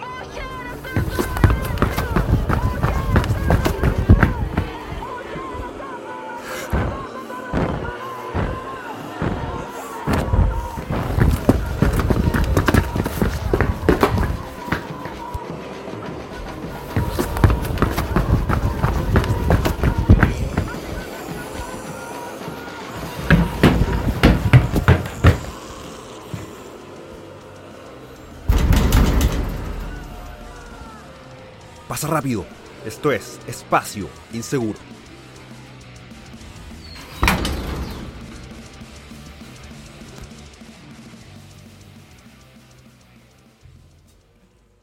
Pasa rápido. Esto es Espacio Inseguro.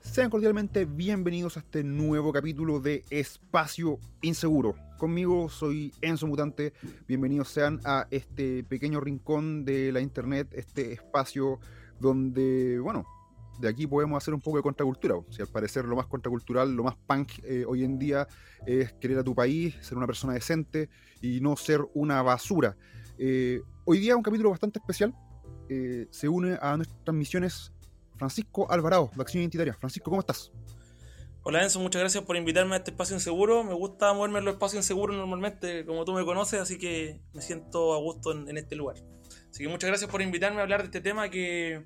Sean cordialmente bienvenidos a este nuevo capítulo de Espacio Inseguro. Conmigo soy Enzo Mutante. Bienvenidos sean a este pequeño rincón de la internet, este espacio donde, bueno, de aquí podemos hacer un poco de contracultura. Si al parecer lo más contracultural, lo más punk eh, hoy en día es querer a tu país, ser una persona decente y no ser una basura. Eh, hoy día un capítulo bastante especial. Eh, se une a nuestras transmisiones Francisco Alvarado, de Acción Identitaria. Francisco, ¿cómo estás? Hola Enzo, muchas gracias por invitarme a este espacio inseguro. Me gusta moverme en los espacios inseguros normalmente, como tú me conoces, así que me siento a gusto en este lugar. Así que muchas gracias por invitarme a hablar de este tema que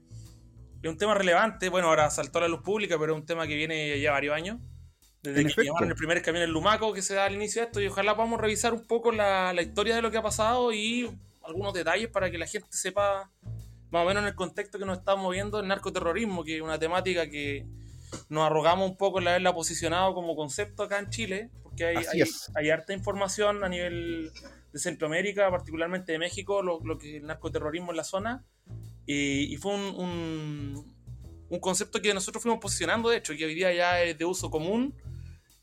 es un tema relevante. Bueno, ahora saltó a la luz pública, pero es un tema que viene ya varios años. Desde En que efecto. llamaron el primer camión en Lumaco, que se da al inicio de esto, y ojalá podamos revisar un poco la, la historia de lo que ha pasado y algunos detalles para que la gente sepa más o menos en el contexto que nos estamos moviendo el narcoterrorismo, que es una temática que nos arrogamos un poco el haberla posicionado como concepto acá en Chile, porque hay, hay harta información a nivel de Centroamérica, particularmente de México, lo, lo que es el narcoterrorismo en la zona. Y, fue un, un, un concepto que nosotros fuimos posicionando, de hecho, que hoy día ya es de uso común.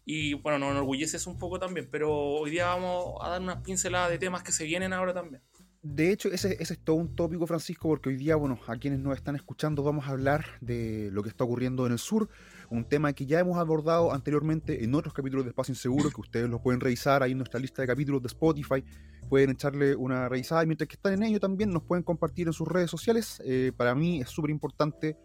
Y bueno, nos enorgullece eso un poco también, pero hoy día vamos a dar unas pinceladas de temas que se vienen ahora también. De hecho, ese, ese es todo un tópico, Francisco, porque hoy día, bueno, a quienes nos están escuchando vamos a hablar de lo que está ocurriendo en el sur, un tema que ya hemos abordado anteriormente en otros capítulos de Espacio Inseguro, que ustedes los pueden revisar ahí en nuestra lista de capítulos de Spotify, pueden echarle una revisada y mientras que están en ello también nos pueden compartir en sus redes sociales. Eh, para mí es súper importante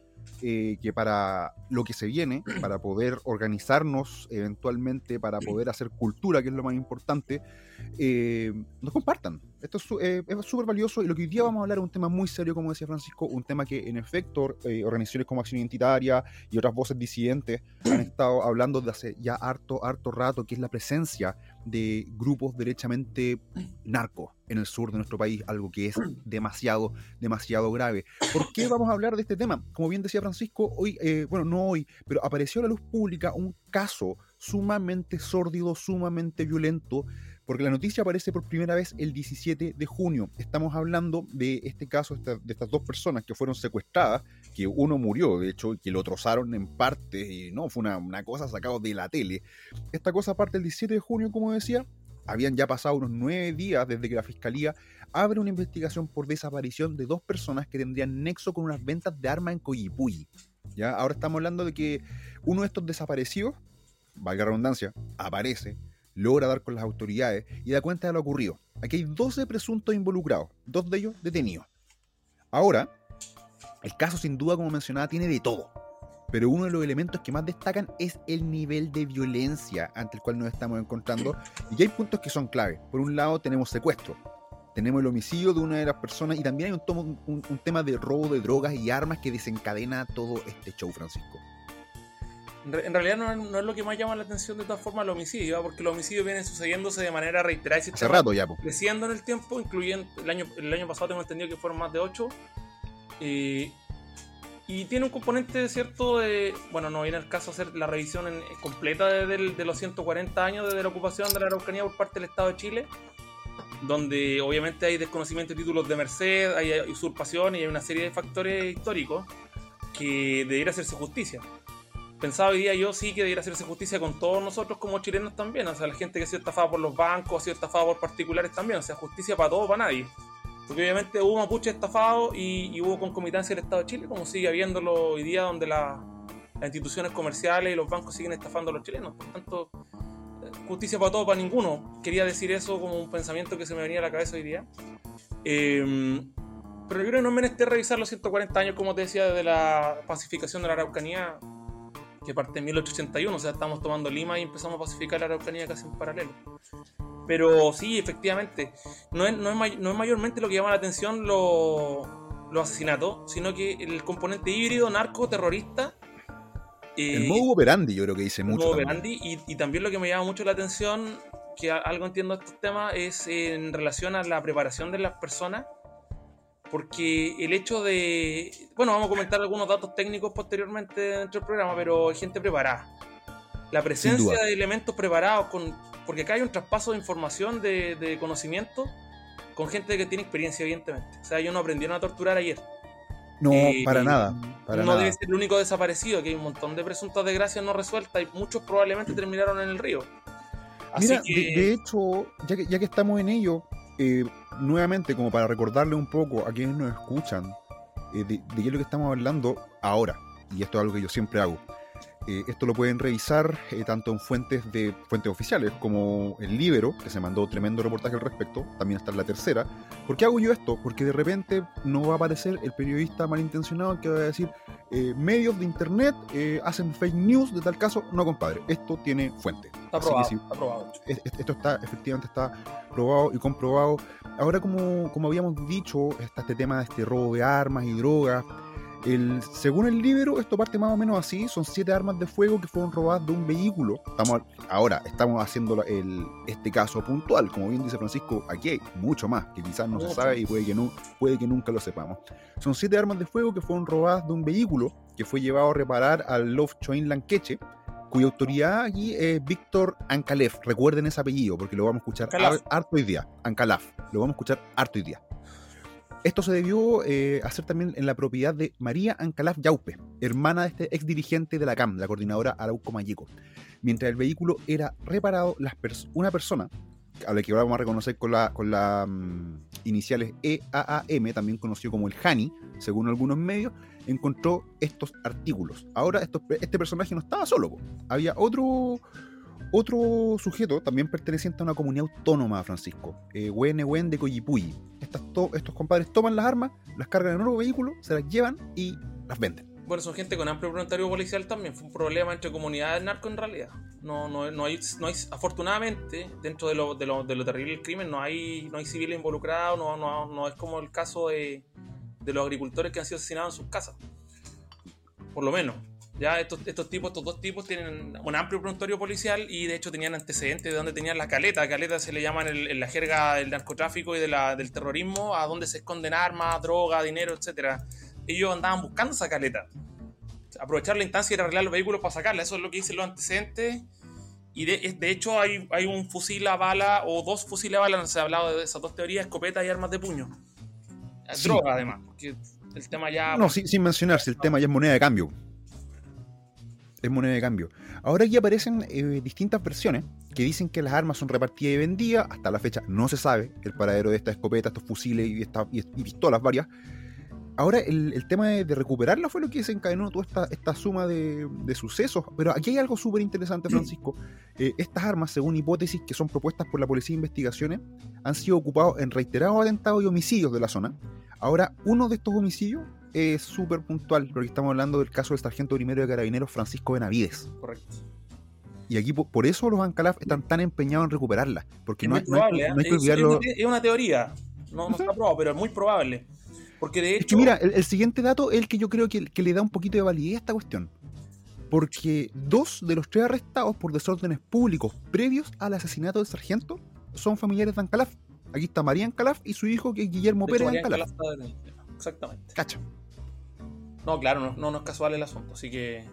eh, que para lo que se viene, para poder organizarnos eventualmente, para poder hacer cultura, que es lo más importante, eh, nos compartan. Esto es eh, súper valioso y lo que hoy día vamos a hablar es un tema muy serio, como decía Francisco, un tema que en efecto eh, organizaciones como Acción Identitaria y otras voces disidentes han estado hablando de hace ya harto, harto rato, que es la presencia de grupos derechamente narcos en el sur de nuestro país, algo que es demasiado, demasiado grave. ¿Por qué vamos a hablar de este tema? Como bien decía Francisco, hoy, eh, bueno, no hoy, pero apareció a la luz pública un caso sumamente sórdido, sumamente violento, porque la noticia aparece por primera vez el 17 de junio. Estamos hablando de este caso, de estas dos personas que fueron secuestradas, que uno murió, de hecho, y que lo trozaron en partes, y no, fue una, una cosa sacada de la tele. Esta cosa parte el 17 de junio, como decía, habían ya pasado unos nueve días desde que la fiscalía abre una investigación por desaparición de dos personas que tendrían nexo con unas ventas de armas en Coyipulli. ¿Ya? Ahora estamos hablando de que uno de estos desaparecidos, valga redundancia, aparece, logra dar con las autoridades y da cuenta de lo ocurrido. Aquí hay 12 presuntos involucrados, dos de ellos detenidos. Ahora, el caso sin duda, como mencionaba, tiene de todo. Pero uno de los elementos que más destacan es el nivel de violencia ante el cual nos estamos encontrando. Y hay puntos que son clave. Por un lado tenemos secuestro, tenemos el homicidio de una de las personas y también hay un, tomo- un- un tema de robo de drogas y armas que desencadena todo este show, Francisco. En re- en realidad no es, no es lo que más llama la atención de todas formas el homicidio, ¿ah? porque los homicidios vienen sucediéndose de manera reiterada y Hace sistema- rato ya, po. creciendo en el tiempo, incluyendo el año, el año pasado tengo entendido que fueron más de 8. y tiene un componente cierto de, bueno, no viene el caso hacer la revisión en- completa de, del- de los 140 años desde la ocupación de la Araucanía por parte del Estado de Chile, donde obviamente hay desconocimiento de títulos de merced, hay usurpación y hay una serie de factores históricos que debiera hacerse justicia. Pensaba hoy día yo sí que debiera hacerse justicia con todos nosotros como chilenos también, o sea, la gente que ha sido estafada por los bancos, ha sido estafada por particulares también, o sea, justicia para todos, para nadie. Porque obviamente hubo mapuche estafados y, hubo concomitancia del Estado de Chile, como sigue habiéndolo hoy día, donde la- las instituciones comerciales y los bancos siguen estafando a los chilenos. Por tanto, eh, justicia para todos, para ninguno. Quería decir eso como un pensamiento que se me venía a la cabeza hoy día. Eh, pero yo creo que no es menester revisar los 140 años, como te decía, desde la pacificación de la Araucanía. Que parte en 1881, o sea, estamos tomando Lima y empezamos a pacificar la Araucanía casi en paralelo. Pero sí, efectivamente, no es, no es, no es mayormente lo que llama la atención los asesinatos, sino que el componente híbrido, narco, terrorista. el eh, modo operandi, yo creo que dice mucho. El modo operandi, y, y, también lo que me llama mucho la atención, que algo entiendo de estos temas, es en relación a la preparación de las personas. Porque el hecho de. Bueno, vamos a comentar algunos datos técnicos posteriormente dentro del programa, pero hay gente preparada. La presencia de elementos preparados con porque acá hay un traspaso de información, de, conocimiento, con gente que tiene experiencia, evidentemente. O sea, ellos no aprendieron a torturar ayer. No, eh, para nada. no debe ser el único desaparecido, que hay un montón de presuntas desgracias no resueltas y muchos probablemente terminaron en el río. Mira, de, hecho, ya que, ya que estamos en ello, eh, nuevamente, como para recordarle un poco a quienes nos escuchan eh, de, de, qué es lo que estamos hablando ahora, y esto es algo que yo siempre hago. Eh, esto lo pueden revisar eh, tanto en fuentes de fuentes oficiales como el Libero, que se mandó tremendo reportaje al respecto, también está en la tercera. ¿Por qué hago yo esto? Porque de repente no va a aparecer el periodista malintencionado que va a decir eh, medios de internet hacen fake news de tal caso. No, compadre, esto tiene fuente. Está probado, está probado. Esto está, efectivamente está probado y comprobado. Ahora, como, como habíamos dicho, está este tema de este robo de armas y drogas el, según el libro, esto parte más o menos así. Son siete armas de fuego que fueron robadas de un vehículo. Estamos, ahora estamos haciendo el, este caso puntual. Como bien dice Francisco, aquí hay mucho más que quizás no se sabe y puede que, no, puede que nunca lo sepamos. Son siete armas de fuego que fueron robadas de un vehículo que fue llevado a reparar al Love Choin Lanqueche, cuya autoridad aquí es Víctor Ancalef. Recuerden ese apellido porque lo vamos a escuchar harto hoy día. Ancalaf. Lo vamos a escuchar harto hoy día. Esto se debió eh, hacer también en la propiedad de María Ancalaf Yaupe, hermana de este ex dirigente de la CAM, la coordinadora Arauco Mayeco. Mientras el vehículo era reparado, una persona, a la que ahora vamos a reconocer con las con la, mm, iniciales EAAM, también conocido como el Hani, según algunos medios, encontró estos artículos. Ahora este personaje no estaba solo, había otro otro sujeto, también perteneciente a una comunidad autónoma, Francisco, eh, de Coyipuyi. estos compadres toman las armas, las cargan en un nuevo vehículo, se las llevan y las venden. Bueno, son gente con amplio voluntario policial también. Fue un problema entre comunidades narco en realidad. No, no, no, hay, no hay, afortunadamente, dentro de lo, de lo, de terrible del crimen, no hay, no hay civiles involucrados, no, no, no es como el caso de, de los agricultores que han sido asesinados en sus casas. Por lo menos. Ya estos, estos tipos, estos dos tipos tienen un amplio prontuario policial y de hecho tenían antecedentes de donde tenían la caleta. Caleta se le llaman en la jerga del narcotráfico y de la, del terrorismo, a donde se esconden armas, droga, dinero, etcétera. Ellos andaban buscando esa caleta. Aprovechar la instancia y arreglar los vehículos para sacarla. Eso es lo que dicen los antecedentes. Y de, de hecho hay, hay, un fusil a bala o dos fusiles a bala, no se ha hablado de esas dos teorías, escopeta y armas de puño. Droga además, porque el tema ya... No, sin, sin mencionar, si el tema ya es moneda de cambio es moneda de cambio. Ahora aquí aparecen eh, distintas versiones que dicen que las armas son repartidas y vendidas. Hasta la fecha no se sabe el paradero de esta escopeta, estos fusiles y, y, pistolas varias. Ahora el, tema de, recuperarla fue lo que desencadenó toda esta, esta suma de, sucesos. Pero aquí hay algo súper interesante, Francisco. Eh, estas armas, según hipótesis que son propuestas por la Policía de Investigaciones, han sido ocupados en reiterados atentados y homicidios de la zona. Ahora, uno de estos homicidios es súper puntual, porque estamos hablando del caso del sargento primero de carabineros Francisco Benavides. Correcto. Y aquí por eso los Ancalaf están tan empeñados en recuperarla. Porque no, hay, probable, no, hay, que olvidarlo. Es una teoría, no, está probado, pero es muy probable. Porque de hecho. Es que mira, el, siguiente dato es el que yo creo que, le da un poquito de validez a esta cuestión. Porque dos de los tres arrestados por desórdenes públicos previos al asesinato del sargento son familiares de Ancalaf. Aquí está María Ancalaf y su hijo, que es Guillermo Pérez Ancalaf. Exactamente. Cacho. No, claro, no, no, es casual el asunto, así que.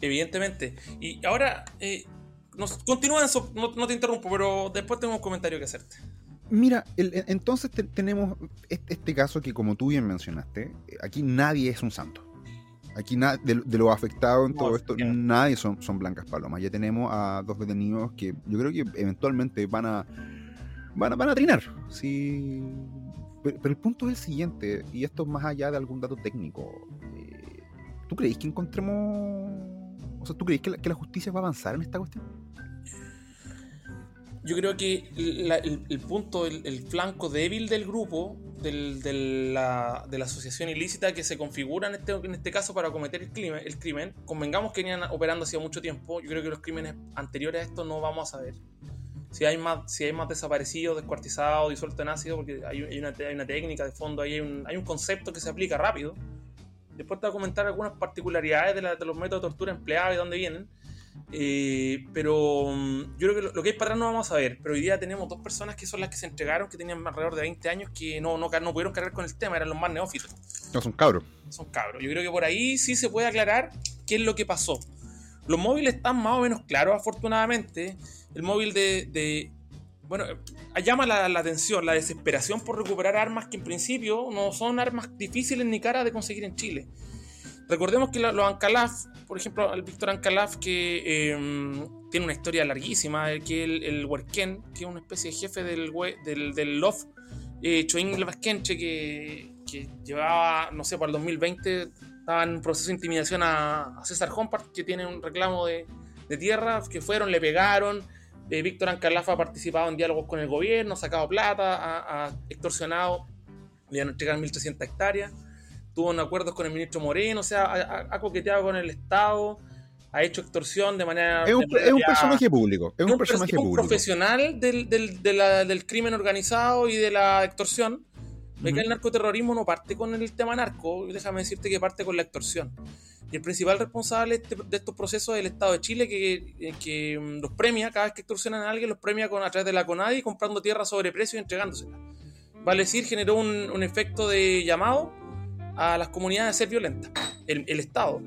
Evidentemente. Y ahora, eh, nos, continúa eso, no, te interrumpo, pero después tengo un comentario que hacerte. Mira, entonces tenemos este, caso que, como tú bien mencionaste, aquí nadie es un santo. Aquí de, de los afectados en todo esto, nadie son, son blancas palomas. Ya tenemos a dos detenidos que yo creo que eventualmente van a van a, van a trinar. Si pero, el punto es el siguiente, y esto es más allá de algún dato técnico. Eh, ¿Tú crees que encontremos... O sea, ¿tú crees que la, justicia va a avanzar en esta cuestión? Yo creo que el, punto, el, flanco débil del grupo de, la, asociación ilícita que se configura en este, este caso para cometer el crimen, el crimen, convengamos que venían operando hacía mucho tiempo, yo creo que los crímenes anteriores a esto no vamos a saber. Si hay más, si hay más desaparecidos, descuartizados, disueltos en ácido, porque hay, una, hay una, técnica de fondo, hay un, hay un concepto que se aplica rápido. Después te voy a comentar algunas particularidades de, de los métodos de tortura empleados y de dónde vienen eh, pero mm, yo creo que lo, que es para atrás no vamos a ver. Pero hoy día tenemos dos personas que son las que se entregaron, que tenían alrededor de 20 años, que no, no, no pudieron cargar con el tema, eran los más neófitos. No, son cabros. Son cabros. Yo creo que por ahí sí se puede aclarar qué es lo que pasó. Los móviles están más o menos claros, afortunadamente. El móvil de. bueno, eh, llama la, atención, la desesperación por recuperar armas que en principio no son armas difíciles ni caras de conseguir en Chile. Recordemos que los Ancalaf, por ejemplo, el Víctor Ancalaf, que em, tiene una historia larguísima, que el, el que es una especie de jefe del, del, del LOF, eh, Choín Vasquenche, que, llevaba, no sé, para el 2020 estaba en proceso de intimidación a, César Hompart, que tiene un reclamo de, de tierra, que fueron, le pegaron. Eh, Víctor Ancalaf ha participado en diálogos con el gobierno, ha sacado plata, ha, ha extorsionado, le han entregado 1.300 hectáreas tuvo un acuerdo con el ministro Moreno, o sea, ha, coqueteado con el Estado, ha hecho extorsión de manera... Es un, personaje público, es un, personaje público. profesional del, del, crimen organizado y de la extorsión. Ve que el narcoterrorismo no parte con el tema narco, déjame decirte que parte con la extorsión. Y el principal responsable de este, estos procesos es el Estado de Chile, que, que, mm, los premia, cada vez que extorsionan a alguien, los premia con, a través de la CONADI, comprando tierra sobre precio y entregándosela. Vale decir, generó un, un efecto de llamado a las comunidades a ser violentas, el, Estado.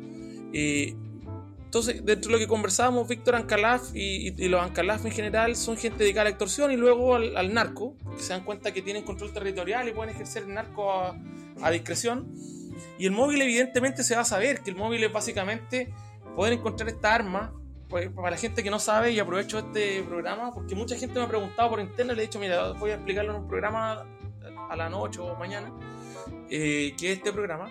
Entonces, dentro de lo que conversábamos, Víctor Ancalaf y, los Ancalaf en general son gente dedicada a la extorsión y luego al, narco, que se dan cuenta que tienen control territorial y pueden ejercer el narco a, discreción. Y el móvil evidentemente se va a saber que el móvil es básicamente poder encontrar esta arma. Pues, para la gente que no sabe, y aprovecho este programa, porque mucha gente me ha preguntado por internet, le he dicho, mira, voy a explicarlo en un programa a la noche o mañana eh, que es este programa,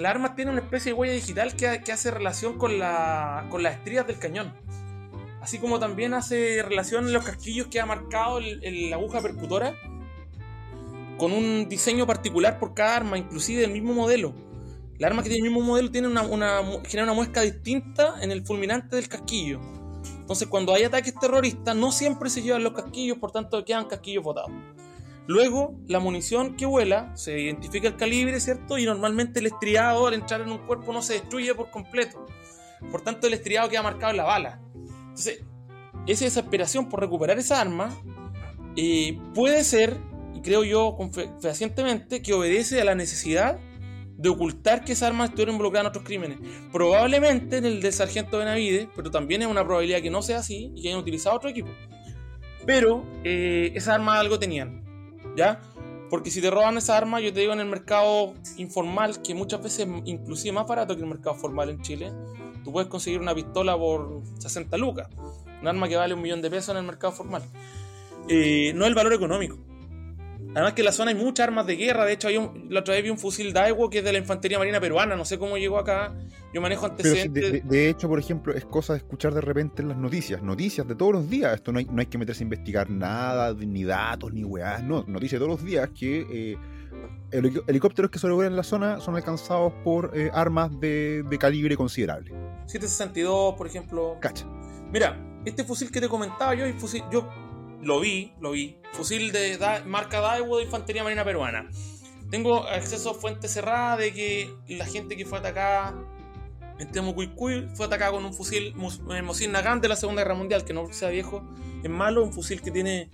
la arma tiene una especie de huella digital que, hace relación con, la, con las estrías del cañón. Así como también hace relación en los casquillos que ha marcado la aguja percutora con un diseño particular por cada arma, inclusive del mismo modelo. La arma que tiene el mismo modelo tiene una, una, genera una muesca distinta en el fulminante del casquillo. Entonces, cuando hay ataques terroristas, no siempre se llevan los casquillos, por tanto, quedan casquillos botados. Luego, la munición que vuela, se identifica el calibre, ¿cierto? Y normalmente el estriado al entrar en un cuerpo no se destruye por completo. Por tanto, el estriado queda marcado en la bala. Entonces, esa desesperación por recuperar esa arma eh, puede ser, y creo yo fehacientemente, que obedece a la necesidad de ocultar que esa arma estuviera involucrada en otros crímenes. Probablemente en el del sargento Benavides, pero también es una probabilidad que no sea así y que hayan utilizado otro equipo. Pero eh, esas armas algo tenían. ¿Ya? Porque si te roban esa arma, yo te digo en el mercado informal, que muchas veces inclusive más barato que el mercado formal en Chile, tú puedes conseguir una pistola por 60 lucas, un arma que vale un millón de pesos en el mercado formal. Eh, no el valor económico. Además que en la zona hay muchas armas de guerra. De hecho, hay un, la otra vez vi un fusil Daewoo que es de la infantería marina peruana. No sé cómo llegó acá. Yo manejo antecedentes. de, hecho, por ejemplo, es cosa de escuchar de repente en las noticias. Noticias de todos los días. Esto no hay, no hay que meterse a investigar nada, ni datos, ni weás. No, noticias de todos los días que eh, helicópteros que sobrevuelan en la zona son alcanzados por eh, armas de, de, calibre considerable. 762, por ejemplo. Cacha. Mira, este fusil que te comentaba yo, fusil, yo lo vi, lo vi. Fusil de marca Daewoo de Infantería Marina Peruana. Tengo acceso a fuentes cerradas de que la gente que fue atacada en Temucuicuy fue atacada con un fusil eh, Mosin Nagant de la Segunda Guerra Mundial, que no sea viejo, es malo, un fusil que tiene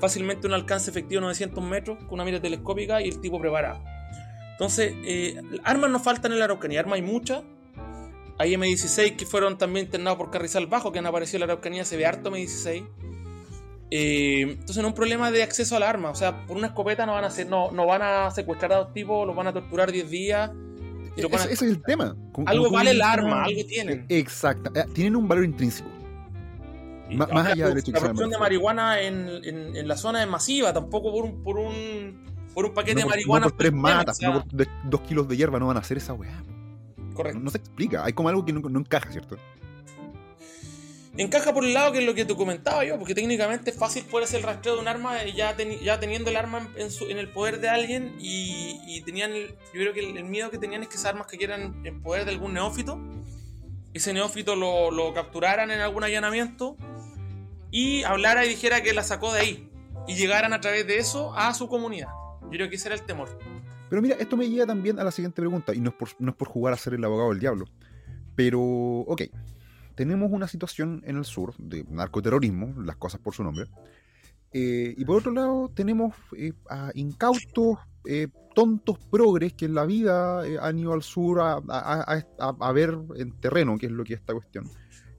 fácilmente un alcance efectivo de 900 metros con una mira telescópica y el tipo preparado. Entonces, eh, armas no faltan en la Araucanía, armas hay muchas. Hay M16 que fueron también internados por Carrizal Bajo, que han aparecido en la Araucanía, se ve harto M16. Eh, entonces no es un problema de acceso al arma. O sea, por una escopeta no van a hacer, no, no van a secuestrar a dos tipos, los van a torturar 10 días. ese, es el tema. algo vale el arma, algo tienen. Exacto. Eh, tienen un valor intrínseco. más, allá de La producción de marihuana en, en, la zona es masiva, tampoco por un, por un, por un paquete de marihuana. No por tres matas, no por dos kilos de hierba no van a hacer esa weá. Correcto. No, se explica. Hay como algo que no, no encaja, ¿cierto? Encaja por el lado que es lo que tú comentaba yo, porque técnicamente es fácil poder hacer el rastreo de un arma ya, ya teniendo el arma en, el poder de alguien y, tenían, yo creo que el, miedo que tenían es que esas armas que quieran en poder de algún neófito, ese neófito lo, lo, capturaran en algún allanamiento y hablara y dijera que la sacó de ahí y llegaran a través de eso a su comunidad. Yo creo que ese era el temor. Pero mira, esto me lleva también a la siguiente pregunta, y no es por, no es por jugar a ser el abogado del diablo, pero, ok, tenemos una situación en el sur de narcoterrorismo, las cosas por su nombre. Eh, y por otro lado, tenemos eh, a incautos, eh, tontos progres que en la vida han ido al sur a, ver en terreno, que es lo que es esta cuestión.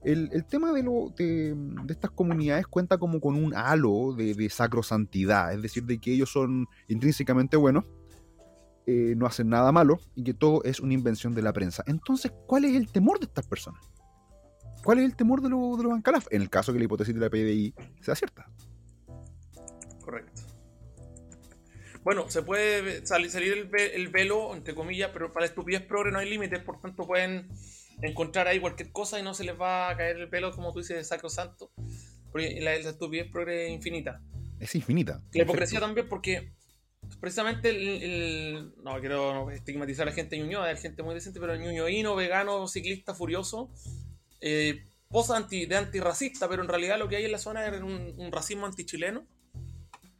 El, tema de, estas comunidades cuenta como con un halo de sacrosantidad, es decir, de que ellos son intrínsecamente buenos, no hacen nada malo y que todo es una invención de la prensa. Entonces, ¿cuál es el temor de estas personas? ¿Cuál es el temor de, lo, de los Bancalaf? En el caso que la hipótesis de la PDI sea cierta. Correcto. Bueno, se puede salir, el, velo, entre comillas, pero para la estupidez progre no hay límites, por tanto pueden encontrar ahí cualquier cosa y no se les va a caer el velo, como tú dices, de sacrosanto. Porque la, estupidez progre es infinita. Es infinita. La hipocresía también, porque precisamente el, no quiero estigmatizar a la gente de Ñuñoa, hay gente muy decente, pero el ñuñoíno, vegano, ciclista furioso, eh, posa anti, de antirracista, pero en realidad lo que hay en la zona es un, racismo antichileno.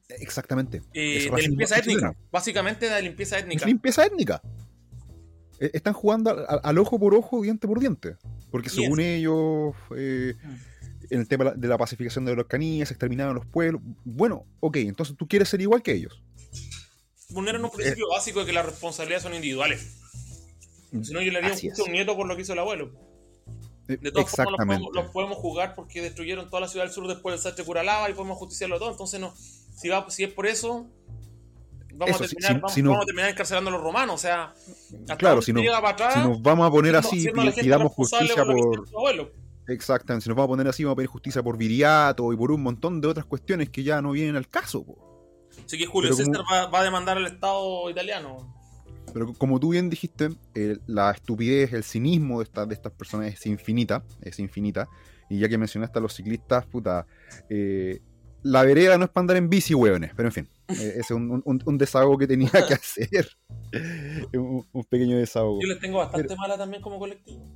Exactamente. Eh, de limpieza étnica. Básicamente de limpieza étnica. limpieza étnica. E, están jugando al, ojo por ojo, diente por diente. Porque según ellos, eh, en el tema de la pacificación de los canillas, exterminaron los pueblos. Bueno, ok, entonces tú quieres ser igual que ellos. Vulneran un principio eh. básico de que las responsabilidades son individuales. Si no, yo le haría un, un nieto por lo que hizo el abuelo. Eh, de todas formas, los podemos, jugar porque destruyeron toda la ciudad del sur después del Sache Curalaba y podemos justiciarlo todo. Entonces, no, si, va, si es por eso, vamos, a, terminar, vamos, a terminar encarcelando a los romanos. O sea, claro, si, no, si nos vamos a poner así y, damos justicia por. Exactamente, si nos vamos a poner así, vamos a pedir justicia por Viriato y por un montón de otras cuestiones que ya no vienen al caso. Así que Julio César va a demandar al Estado italiano. Pero como tú bien dijiste, la estupidez, el cinismo de, estas de estas personas es infinita, es infinita. Y ya que mencionaste a los ciclistas, puta, eh, la vereda no es para andar en bici, hueones, pero en fin, eh, ese es un, desahogo que tenía que hacer. un, pequeño desahogo. Yo les tengo bastante mala también como colectivo.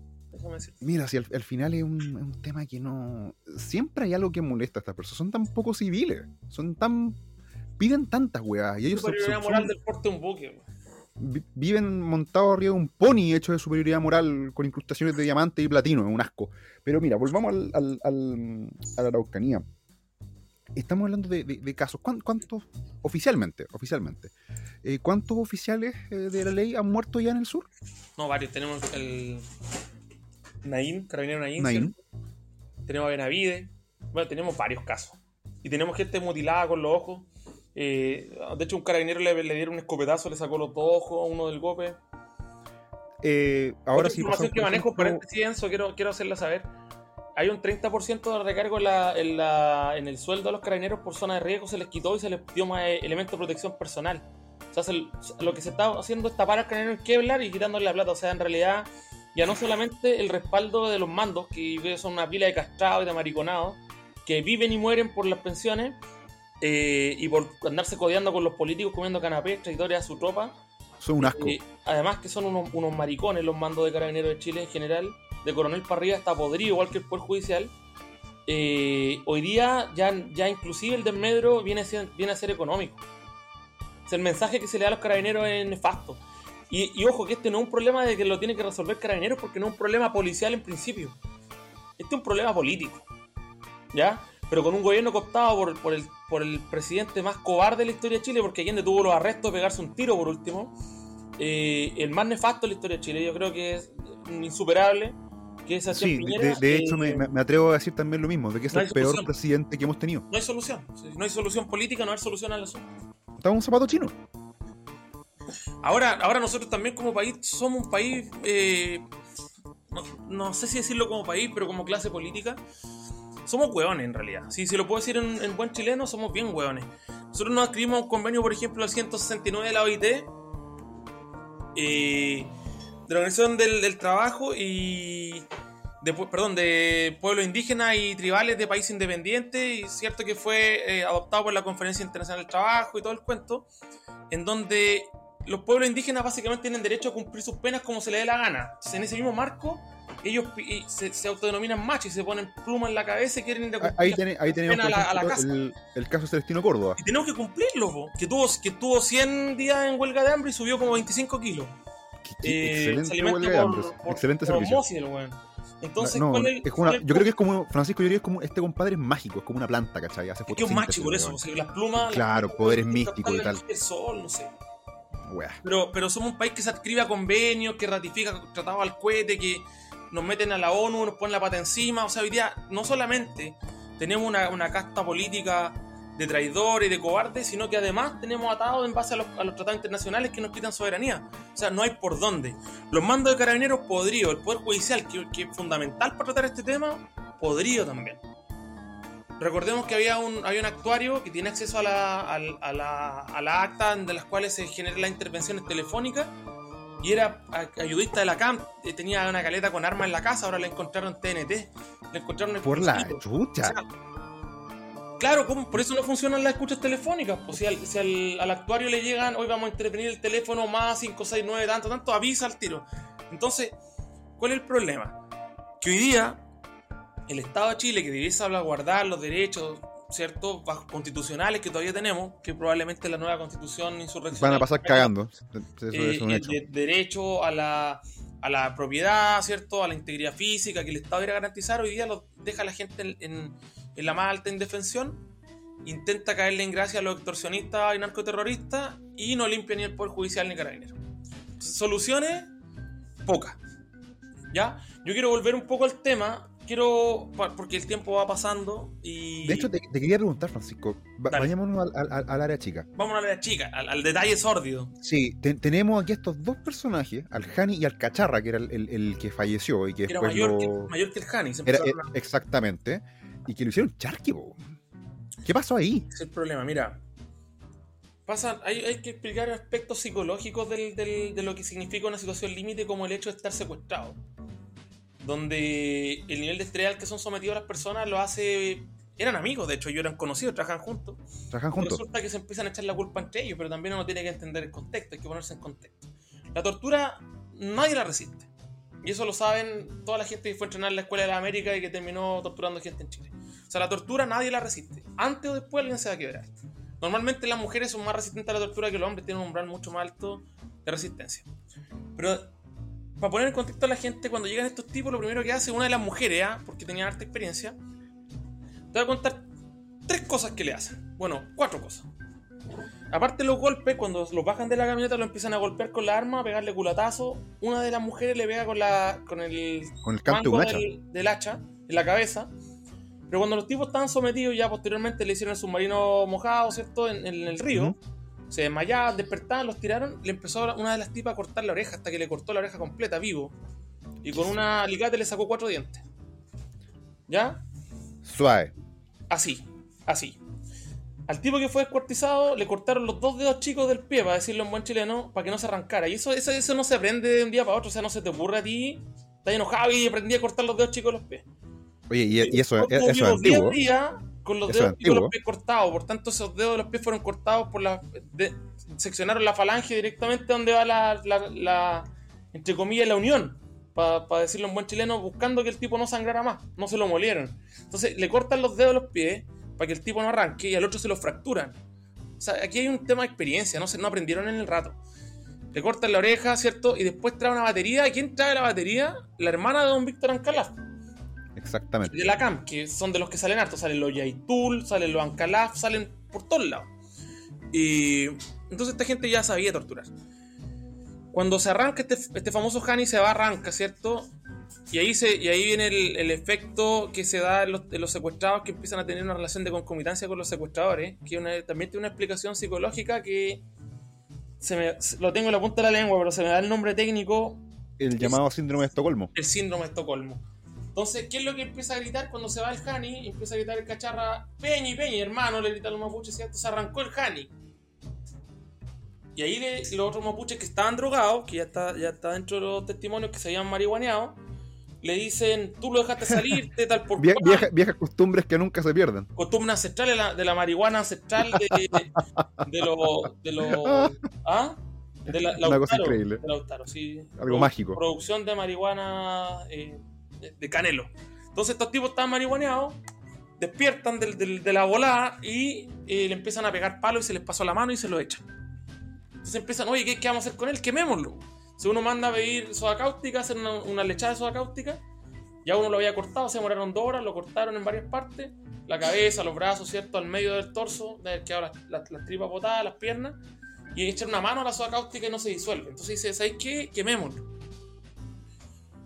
Mira, si al, final es un, tema que no. Siempre hay algo que molesta a estas personas. Son tan poco civiles. Son tan. Piden tantas weas. Y ellos son, moral del porte un buque, viven montados arriba de un pony hecho de superioridad moral con incrustaciones de diamante y platino, es un asco. Pero mira, volvamos al, a la Araucanía. Estamos hablando de, casos. ¿Cuántos, oficialmente, oficialmente, eh, cuántos oficiales eh, de la ley han muerto ya en el sur? No, varios. Tenemos el Naín, carabinero Naín. Tenemos a Benavide. Bueno, tenemos varios casos. Y tenemos gente mutilada con los ojos. Eh, de hecho, un carabinero le, le, dieron un escopetazo, le sacó los dos ojos a uno del golpe. Eh, ahora sí. información que manejo, ejemplo... quiero, quiero hacerla saber. Hay un 30% de recargo en, la, en, la, en, el sueldo de los carabineros por zona de riesgo, se les quitó y se les dio más eh, elementos de protección personal. O sea, lo que se está haciendo es tapar al carabinero en Kevlar y quitándole la plata. O sea, en realidad, ya no solamente el respaldo de los mandos, que son una pila de castrados y de mariconados, que viven y mueren por las pensiones, eh, y por andarse codeando con los políticos comiendo canapés, traidores a su tropa. Son un asco. Eh, además que son unos, maricones los mandos de carabineros de Chile en general. De coronel para arriba está podrido, igual que el Poder Judicial. Eh, hoy día ya, ya inclusive el desmedro viene a, ser, viene a ser económico. el mensaje que se le da a los carabineros es nefasto. Y, y, ojo, que este no es un problema de que lo tiene que resolver carabineros porque no es un problema policial en principio. Este es un problema político. ¿Ya? Pero con un gobierno cooptado por, por, el, por el presidente más cobarde de la historia de Chile, porque quien detuvo los arrestos de pegarse un tiro por último, eh, el más nefasto de la historia de Chile, yo creo que es insuperable. Que es sí, de, hecho me, me, atrevo a decir también lo mismo, de que es el peor presidente que hemos tenido. No hay solución, no hay solución política, no hay solución al asunto. Estamos un zapato chino. Ahora, ahora nosotros también como país somos un país, eh, no, no, sé si decirlo como país, pero como clase política, somos hueones en realidad. Si se lo puedo decir en, buen chileno, somos bien hueones. Nosotros nos escribimos un convenio, por ejemplo, al 169 de la OIT, eh, de la Organización del, Trabajo, y, de, perdón, de pueblos indígenas y tribales de países independientes, y cierto que fue eh, adoptado por la Conferencia Internacional del Trabajo y todo el cuento, en donde los pueblos indígenas básicamente tienen derecho a cumplir sus penas como se les dé la gana. En ese mismo marco, ellos se, autodenominan machos y se ponen plumas en la cabeza y quieren ir a Ahí, ahí tenemos a la, casa. El, caso Celestino Córdoba. Y tenemos que cumplirlo, que tuvo, que tuvo 100 días en huelga de hambre y subió como 25 kilos. Eh, excelente huelga de hambre. excelente servicio. Entonces, yo creo que es como, Francisco, yo que es como, este compadre es mágico, es como una planta, ¿cachai? Hace es que es un macho por eso, las plumas... Claro, poderes místicos y tal. El sol, no sé. Pero, pero somos un país que se adscribe a convenios, que ratifica tratados al cohete, que nos meten a la ONU, nos ponen la pata encima. O sea, hoy día no solamente tenemos una, una casta política de traidores y de cobardes, sino que además tenemos atados en base a los, tratados internacionales que nos quitan soberanía. O sea, no hay por dónde. Los mandos de carabineros podridos, el Poder Judicial, que, es fundamental para tratar este tema, podrido también. Recordemos que había un, había un actuario que tiene acceso a la, a, la, a la acta de las cuales se generan las intervenciones telefónicas y era ayudista de la CAM, eh, tenía una caleta con armas en la casa, ahora le encontraron TNT, le encontraron Por la chucha. Claro, por eso no funcionan las escuchas telefónicas. Pues si, al, actuario le llegan, hoy vamos a intervenir el teléfono más 569, tanto, tanto, avisa al tiro. Entonces, ¿cuál es el problema? Que hoy día el Estado de Chile, que debiese salvaguardar los derechos, ¿cierto? constitucionales que todavía tenemos, que probablemente la nueva constitución insurreccional. Van a pasar cagando. Eh, derecho a la, a la propiedad, ¿cierto? A la integridad física que el Estado quiere garantizar, hoy día lo deja la gente en en la más alta indefensión, intenta caerle en gracia a los extorsionistas y narcoterroristas y no limpia ni el Poder Judicial ni Carabinero. Soluciones, pocas. ¿Ya? Yo quiero volver un poco al tema, quiero, porque el tiempo va pasando y... De hecho, te, quería preguntar, Francisco, vayámonos al, área chica. Vamos al área chica, al, detalle sórdido. Sí, tenemos aquí estos dos personajes, al Hani y al Cacharra, que era el, que falleció y que era mayor, que, mayor que el Hani. Era, exactamente y que lo hicieron charqui, ¿Qué pasó ahí? es el problema, mira. Pasa, hay, hay que explicar aspectos psicológicos del, de lo que significa una situación límite como el hecho de estar secuestrado. Donde el nivel de estrés al que son sometidos las personas lo hace. Eran amigos, de hecho, ellos eran conocidos, trabajan juntos. Trabajan juntos. resulta que se empiezan a echar la culpa entre ellos, pero también uno tiene que entender el contexto, hay que ponerse en contexto. La tortura nadie la resiste. Y eso lo saben toda la gente que fue a entrenar en la Escuela de la América y que terminó torturando gente en Chile. O sea, la tortura nadie la resiste. Antes o después alguien se va a quebrar. Normalmente las mujeres son más resistentes a la tortura que los hombres, tienen un umbral mucho más alto de resistencia. Pero para poner en contexto a la gente, cuando llegan estos tipos, lo primero que hace una de las mujeres, ¿ah? porque tenía harta experiencia, te voy a contar tres cosas que le hacen. Bueno, cuatro cosas. Aparte de los golpes, cuando los bajan de la camioneta lo empiezan a golpear con la arma, a pegarle culatazo. Una de las mujeres le pega con la con el, con el canto hacha. Del, hacha en la cabeza. Pero cuando los tipos estaban sometidos, ya posteriormente le hicieron el submarino mojado, ¿cierto? En, el río. Se desmayaban, despertaban, los tiraron. Le empezó una de las tipas a cortar la oreja hasta que le cortó la oreja completa, vivo. Y con una alicate le sacó cuatro dientes. ¿Ya? Suave. Así, así. Al tipo que fue descuartizado le cortaron los dos dedos chicos del pie, para decirlo en buen chileno, para que no se arrancara. Y eso, eso, eso no se aprende de un día para otro, o sea, no se te ocurre a ti. Estás enojado y aprendí a cortar los dedos chicos de los pies. Oye, y, eso, eso es antiguo. días con los dedos de los pies cortados. Por tanto, esos dedos de los pies fueron cortados por la. seccionaron la falange directamente donde va la, la, entre comillas, la unión. Para decirlo en buen chileno, buscando que el tipo no sangrara más. No se lo molieron. Entonces, le cortan los dedos de los pies para que el tipo no arranque y al otro se lo fracturan. O sea, aquí hay un tema de experiencia, no, se, no aprendieron en el rato. Le cortan la oreja, ¿cierto? Y después trae una batería. ¿Y quién trae la batería? La hermana de don Víctor Ancalaf. Exactamente. De la CAM, que son de los que salen hartos. Salen los Yaitul, salen los Ancalaf, salen por todos lados. Y entonces esta gente ya sabía torturar. Cuando se arranca este, este famoso Hani, se va a arranca, ¿cierto? Y ahí, se, y ahí viene el, efecto que se da en los, secuestrados que empiezan a tener una relación de concomitancia con los secuestradores, que también tiene una explicación psicológica que se me, lo tengo en la punta de la lengua, pero se me da el nombre técnico. El llamado síndrome de Estocolmo. El síndrome de Estocolmo. Entonces, ¿qué es lo que empieza a gritar cuando se va el Hani? Empieza a gritar el cacharra, Peñi, Peñi, hermano, le grita a los mapuches, ¿cierto? Se arrancó el Hani. Y ahí los otros mapuches que estaban drogados, que ya está, ya está dentro de los testimonios que se habían marihuaneado, le dicen, tú lo dejaste salir de tal por Vie- vieja- viejas costumbres que nunca se pierden. Costumbre ancestral de la, de la marihuana ancestral de, de los. De los ¿Ah? De la, Una cosa Lautaro, increíble. de Lautaro, sí. Algo mágico. Producción de marihuana eh, de, canelo. Entonces estos tipos están marihuaneados, despiertan del- del- de la volada y eh, le empiezan a pegar palo y se les pasó la mano y se lo echan. Entonces empiezan, oye, ¿qué, qué vamos a hacer con él? Quemémoslo. Si uno manda a pedir soda cáustica, hacer una, una lechada de soda cáustica, ya uno lo había cortado, se demoraron dos horas, lo cortaron en varias partes, la cabeza, los brazos, ¿cierto? Al medio del torso, de haber quedado las, las- las tripas botadas, las piernas, y echar una mano a la soda cáustica y no se disuelve. Entonces dice, ¿sabes qué? Quemémoslo.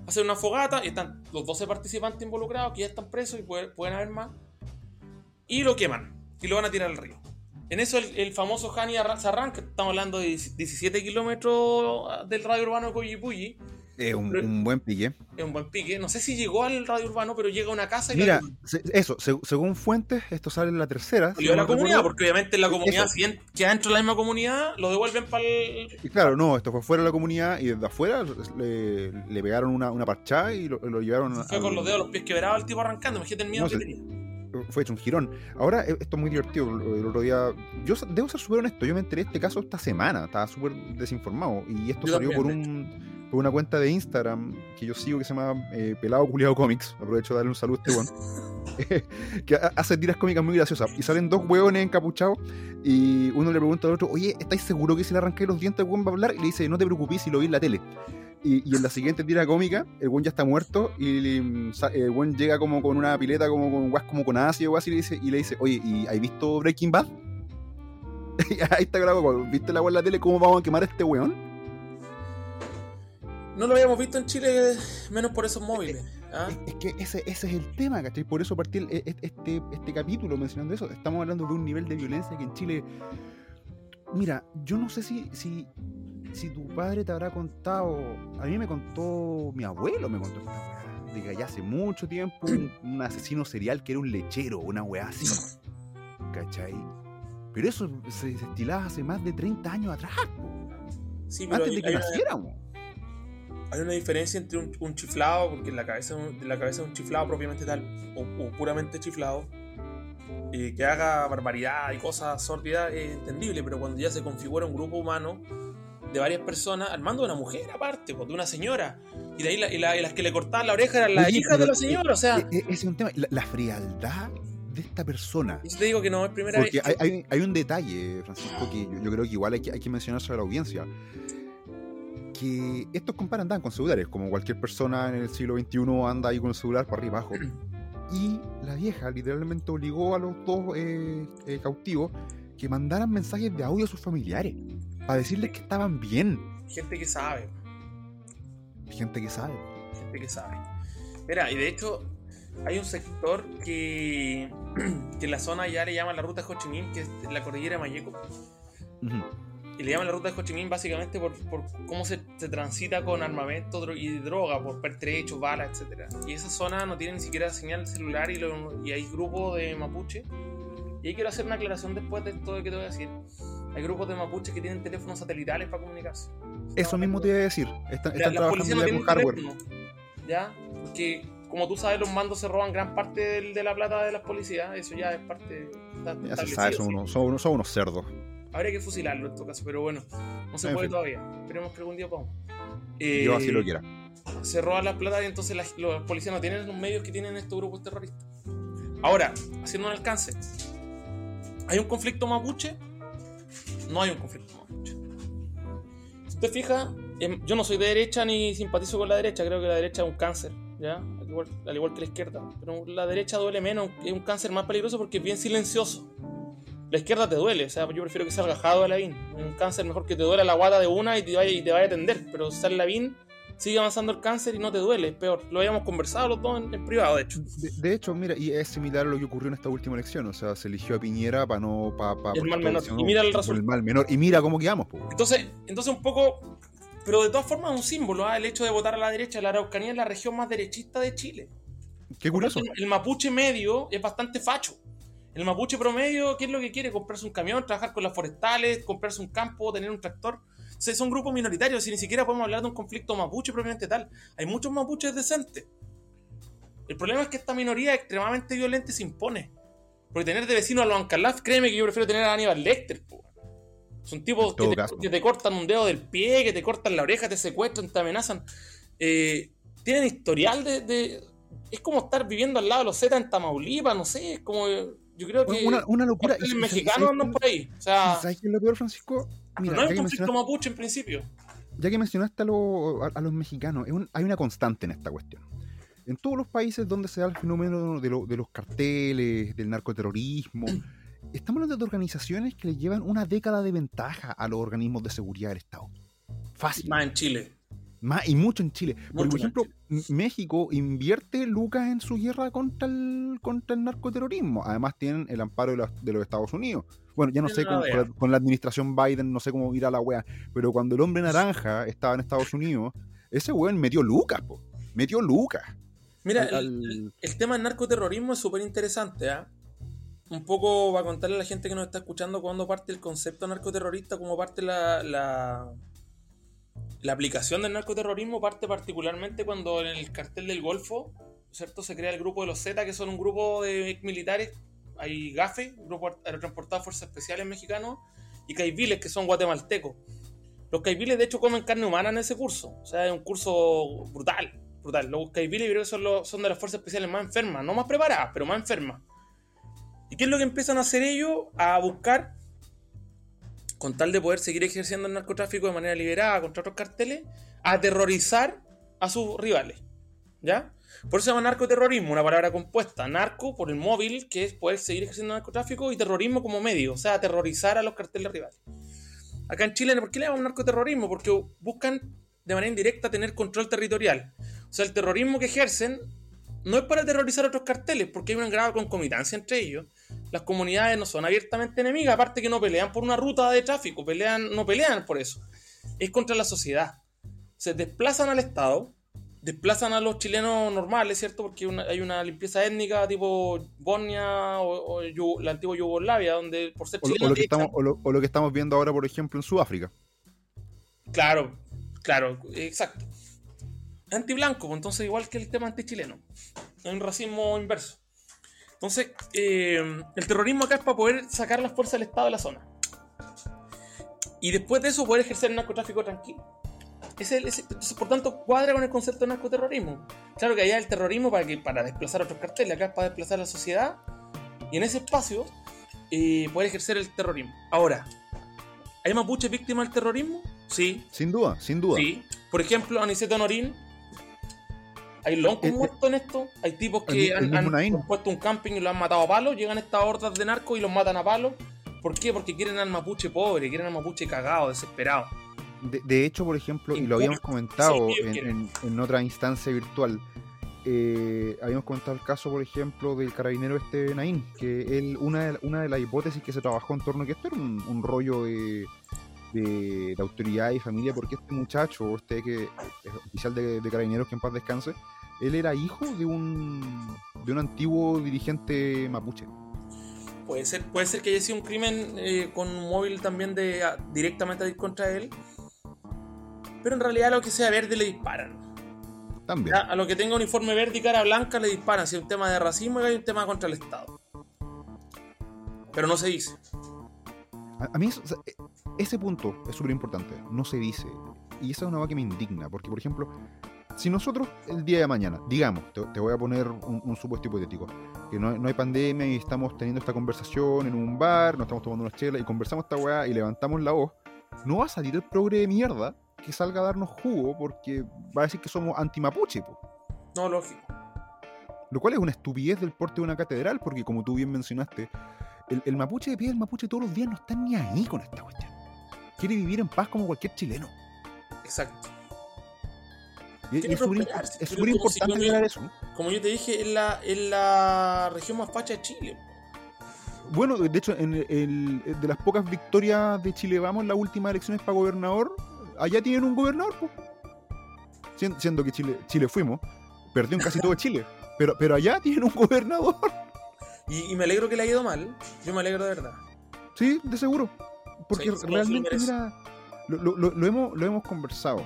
Hacer una fogata y están los 12 participantes involucrados que ya están presos y puede- pueden haber más. Y lo queman y lo van a tirar al río. En eso el, el famoso Hani arra- se arranca, estamos hablando de 17 kilómetros del radio urbano de Coyipulli, Es un, un buen pique. es un buen pique. No sé si llegó al radio urbano, pero llega a una casa y Mira, la, se- eso, se- según fuentes, esto sale en la tercera. salió a la comunidad, porque obviamente la comunidad, Eso. si en- queda dentro de la misma comunidad, lo devuelven para el. Y claro, no, esto fue fuera de la comunidad y desde afuera le, le pegaron una, una parchada y lo, lo llevaron Fue al- con los dedos, los pies quebrados, el tipo arrancando. Imagínate el miedo No que tenía. Fue hecho un girón. Ahora, eh, esto es muy divertido. El otro día, yo debo ser súper honesto, yo me enteré de este caso esta semana, estaba súper desinformado. Y esto Yo salió por, un, por una cuenta de Instagram que yo sigo que se llama eh, Pelado Culiado Comics. Aprovecho de darle un saludo a este weón. que ha- hace tiras cómicas muy graciosas. Y salen dos hueones encapuchados y uno le pregunta al otro, oye, ¿estáis seguro que si le arranqué los dientes weón va a hablar? Y le dice, no te preocupes si lo vi en la tele. Y, y en la siguiente tira cómica, el buen ya está muerto y sa- el buen llega como con una pileta, como con guas como con ácido o así, y le dice, y le dice oye, ¿y has visto Breaking Bad? Ahí está grabado, ¿viste la weá en la tele? ¿Cómo vamos a quemar a este weón? No lo habíamos visto en Chile, menos por esos móviles. ¿ah? Es, es que ese, ese es el tema, ¿cachai? Por eso partí el- e- e- este, este capítulo mencionando eso. Estamos hablando de un nivel de violencia que en Chile. Mira, yo no sé si, si, si tu padre te habrá contado. A mí me contó mi abuelo, me contó esta weá. De que allá hace mucho tiempo un, un asesino serial que era un lechero, una weá así. ¿cachai? Pero eso se, se estilaba hace más de 30 años atrás, po, Sí, pero antes hay, de que naciéramos. hay una diferencia entre un, un chiflado, porque la cabeza, la cabeza de un chiflado propiamente tal, o, o puramente chiflado, eh, que haga barbaridad y cosas sórdidas es entendible, pero cuando ya se configura un grupo humano de varias personas, al mando de una mujer aparte, pues, de una señora, y de ahí la- y la- y las que le cortaban la oreja eran las hijas de la señora, o sea, E- e- ese es un tema. La, la frialdad de esta persona. yo te digo que no es primera Porque vez. hay, hay- hay un detalle, Francisco, que yo, yo creo que igual hay que, hay que mencionarse a la audiencia. Que estos compadres andaban con celulares, como cualquier persona en el siglo XXI anda ahí con el celular para arriba y abajo. Y la vieja literalmente obligó a los dos eh, eh, cautivos que mandaran mensajes de audio a sus familiares para decirles que estaban bien. Gente que sabe, Gente que sabe. gente que sabe. Mira, y de hecho, hay un sector que, que en la zona ya le llaman la ruta de Ho Chi Minh, que es la cordillera de Mayeco. Y le llaman la ruta de Ho Chi Minh básicamente por, por cómo se, se transita con armamento dro- y droga, por pertrechos, balas, etc. Y esa zona no tiene ni siquiera señal celular y, lo- y hay grupos de mapuche. Y ahí quiero hacer una aclaración después de esto que te voy a decir. Hay grupos de mapuche que tienen teléfonos satelitales para comunicarse. Eso mismo te iba a decir. Están, están policías trabajando no ya con tienen hardware. ¿Ya? Porque, como tú sabes, los mandos se roban gran parte del- de la plata de las policías. Eso ya es parte. Está Ya se sabe, son unos, son unos- son unos cerdos. Habría que fusilarlo en todo caso, pero bueno, no se En puede fin. todavía. Esperemos que algún día podamos. Eh, Yo así lo quiera. Se roban las plata y entonces las- los policías no tienen los medios que tienen estos grupos terroristas. Ahora, haciendo un alcance. ¿Hay un conflicto mapuche? No hay un conflicto. Si te fijas, em, yo no soy de derecha ni simpatizo con la derecha, creo que la derecha es un cáncer, ¿ya? Al igual, al igual que la izquierda. Pero la derecha duele menos, es un cáncer más peligroso porque es bien silencioso. La izquierda te duele, o sea, yo prefiero que salga Jado de Lavín. Un cáncer mejor que te duele la guata de una y te vaya, y te vaya a atender, pero sale Lavín, sigue avanzando el cáncer y no te duele, es peor. Lo habíamos conversado los dos en, en privado, de hecho. De, de hecho, mira, y es similar a lo que ocurrió en esta última elección. O sea, se eligió a Piñera para no. Pa, pa- El mal menor. Y "No, mira el por el resultado. mal menor. Y mira cómo quedamos, po. Entonces, entonces un poco, pero de todas formas es un símbolo, ¿ah? el hecho de votar a la derecha. La Araucanía es la región más derechista de Chile. Qué curioso. El, el mapuche medio es bastante facho. El mapuche promedio, ¿qué es lo que quiere? Comprarse un camión, trabajar con las forestales, comprarse un campo, tener un tractor. Son grupos minoritarios y ni siquiera podemos hablar de un conflicto mapuche propiamente tal. Hay muchos mapuches decentes. El problema es que esta minoría extremadamente violenta se impone. Porque tener de vecino a los Ancalaf, créeme que yo prefiero tener a Aníbal Lecter. Po. Son tipos que te, que te, cortan un dedo del pie, que te cortan la oreja, te secuestran, te amenazan. Eh, tienen historial de, Es como estar viviendo al lado de los Z en Tamaulipas, no sé, es como... Yo creo que... Una, una locura. Los mexicanos andan por ahí. O sea, ¿Sabes qué es lo peor, Francisco? Mira, no es un conflicto mapuche en principio. Ya que mencionaste a, a, los mexicanos, hay una constante en esta cuestión. En todos los países donde se da el fenómeno de, de los carteles, del narcoterrorismo, estamos hablando de organizaciones que le llevan una década de ventaja a los organismos de seguridad del Estado. Fácil. Más en Chile. Más, y mucho en Chile. por ejemplo, México invierte lucas en su guerra contra el, contra el narcoterrorismo. Además tienen el amparo de, los Estados Unidos. Bueno, ya no sé, con, la administración Biden no sé cómo irá la wea, pero cuando el hombre naranja estaba en Estados Unidos, ese weón metió lucas, po. Metió lucas. Mira, el, tema del narcoterrorismo es súper interesante, ¿ah? un poco va a contarle a la gente que nos está escuchando cuando parte el concepto narcoterrorista, cómo parte la, la, la, aplicación del narcoterrorismo, parte particularmente cuando en el cartel del Golfo, ¿cierto? Se crea el grupo de los Z, que son un grupo de militares, hay GAFE, Grupo Aerotransportado de Fuerzas Especiales Mexicanos, y Caibiles, que son guatemaltecos. Los Caibiles, de hecho, comen carne humana en ese curso, o sea, es un curso brutal, brutal. Los Caibiles, creo que son de las Fuerzas Especiales más enfermas, no más preparadas, pero más enfermas. ¿Y qué es lo que empiezan a hacer ellos? A buscar, con tal de poder seguir ejerciendo el narcotráfico de manera liberada contra otros carteles, aterrorizar a sus rivales. ¿Ya? Por eso se llama narcoterrorismo, una palabra compuesta. Narco por el móvil, que es poder seguir ejerciendo narcotráfico, y terrorismo como medio, o sea, aterrorizar a los carteles rivales. Acá en Chile, ¿por qué le llamamos narcoterrorismo? Porque buscan de manera indirecta tener control territorial. O sea, el terrorismo que ejercen no es para aterrorizar a otros carteles, porque hay una grave concomitancia entre ellos. Las comunidades no son abiertamente enemigas, aparte que no pelean por una ruta de tráfico, pelean, no pelean por eso. Es contra la sociedad. Se desplazan al Estado, desplazan a los chilenos normales, ¿cierto? Porque hay una limpieza étnica tipo Bosnia o, la antigua Yugoslavia, donde por ser chilenos... O lo, que estamos, o lo que estamos viendo ahora, por ejemplo, en Sudáfrica. Claro, claro, exacto anti-blanco, entonces igual que el tema anti-chileno. Un racismo inverso. Entonces, eh, el terrorismo acá es para poder sacar las fuerzas del Estado de la zona. Y después de eso poder ejercer el narcotráfico tranquilo. entonces, por tanto, cuadra con el concepto de narcoterrorismo. Claro que allá el terrorismo para, que, para desplazar otros carteles, acá es para desplazar a la sociedad. Y en ese espacio, eh, poder ejercer el terrorismo. Ahora, ¿hay mapuches víctimas del terrorismo? Sí. Sin duda, sin duda. Sí. Por ejemplo, Aniceto Norín hay loncos eh, eh, muertos en esto. Hay tipos que han, puesto un camping y lo han matado a palos. Llegan estas hordas de narcos y los matan a palos. ¿Por qué? Porque quieren al mapuche pobre, quieren al mapuche cagado, desesperado. De, hecho, por ejemplo, y lo habíamos comentado en, otra instancia virtual, eh, habíamos comentado el caso, por ejemplo, del carabinero este Naín, que él, una de, una de las hipótesis que se trabajó en torno a que esto era un, rollo de, de, autoridad y familia, porque este muchacho, este que es oficial de, de carabineros que en paz descanse, él era hijo de un, de un antiguo dirigente mapuche. Puede ser, puede ser que haya sido un crimen eh, con un móvil también de directamente a ir contra él. Pero en realidad a lo que sea verde le disparan. También. A, lo que tenga uniforme verde y cara blanca le disparan. Si es un tema de racismo y hay un tema contra el Estado. Pero no se dice. A, mí e, ese punto es súper importante. No se dice. Y esa es una cosa que me indigna. Porque, por ejemplo, si nosotros el día de mañana, digamos, te, voy a poner un, supuesto hipotético, que no, hay pandemia y estamos teniendo esta conversación en un bar, nos estamos tomando una chela y conversamos esta weá y levantamos la voz, no va a salir el progre de mierda que salga a darnos jugo porque va a decir que somos anti-mapuche. No, lógico. Lo cual es una estupidez del porte de una catedral porque como tú bien mencionaste, el, el mapuche de pie del mapuche todos los días no está ni ahí con esta cuestión. Quiere vivir en paz como cualquier chileno. Exacto. Y, es súper importante eso. Como yo te dije, es la, la región más facha de Chile. Bueno, de hecho, en el, de las pocas victorias de Chile Vamos, las últimas elecciones para gobernador, allá tienen un gobernador, siendo que Chile, Chile fuimos, perdió en casi todo Chile, pero, pero allá tienen un gobernador. Y, me alegro que le haya ido mal, yo me alegro de verdad. Sí, de seguro, porque realmente, mira, lo, lo, hemos, lo hemos conversado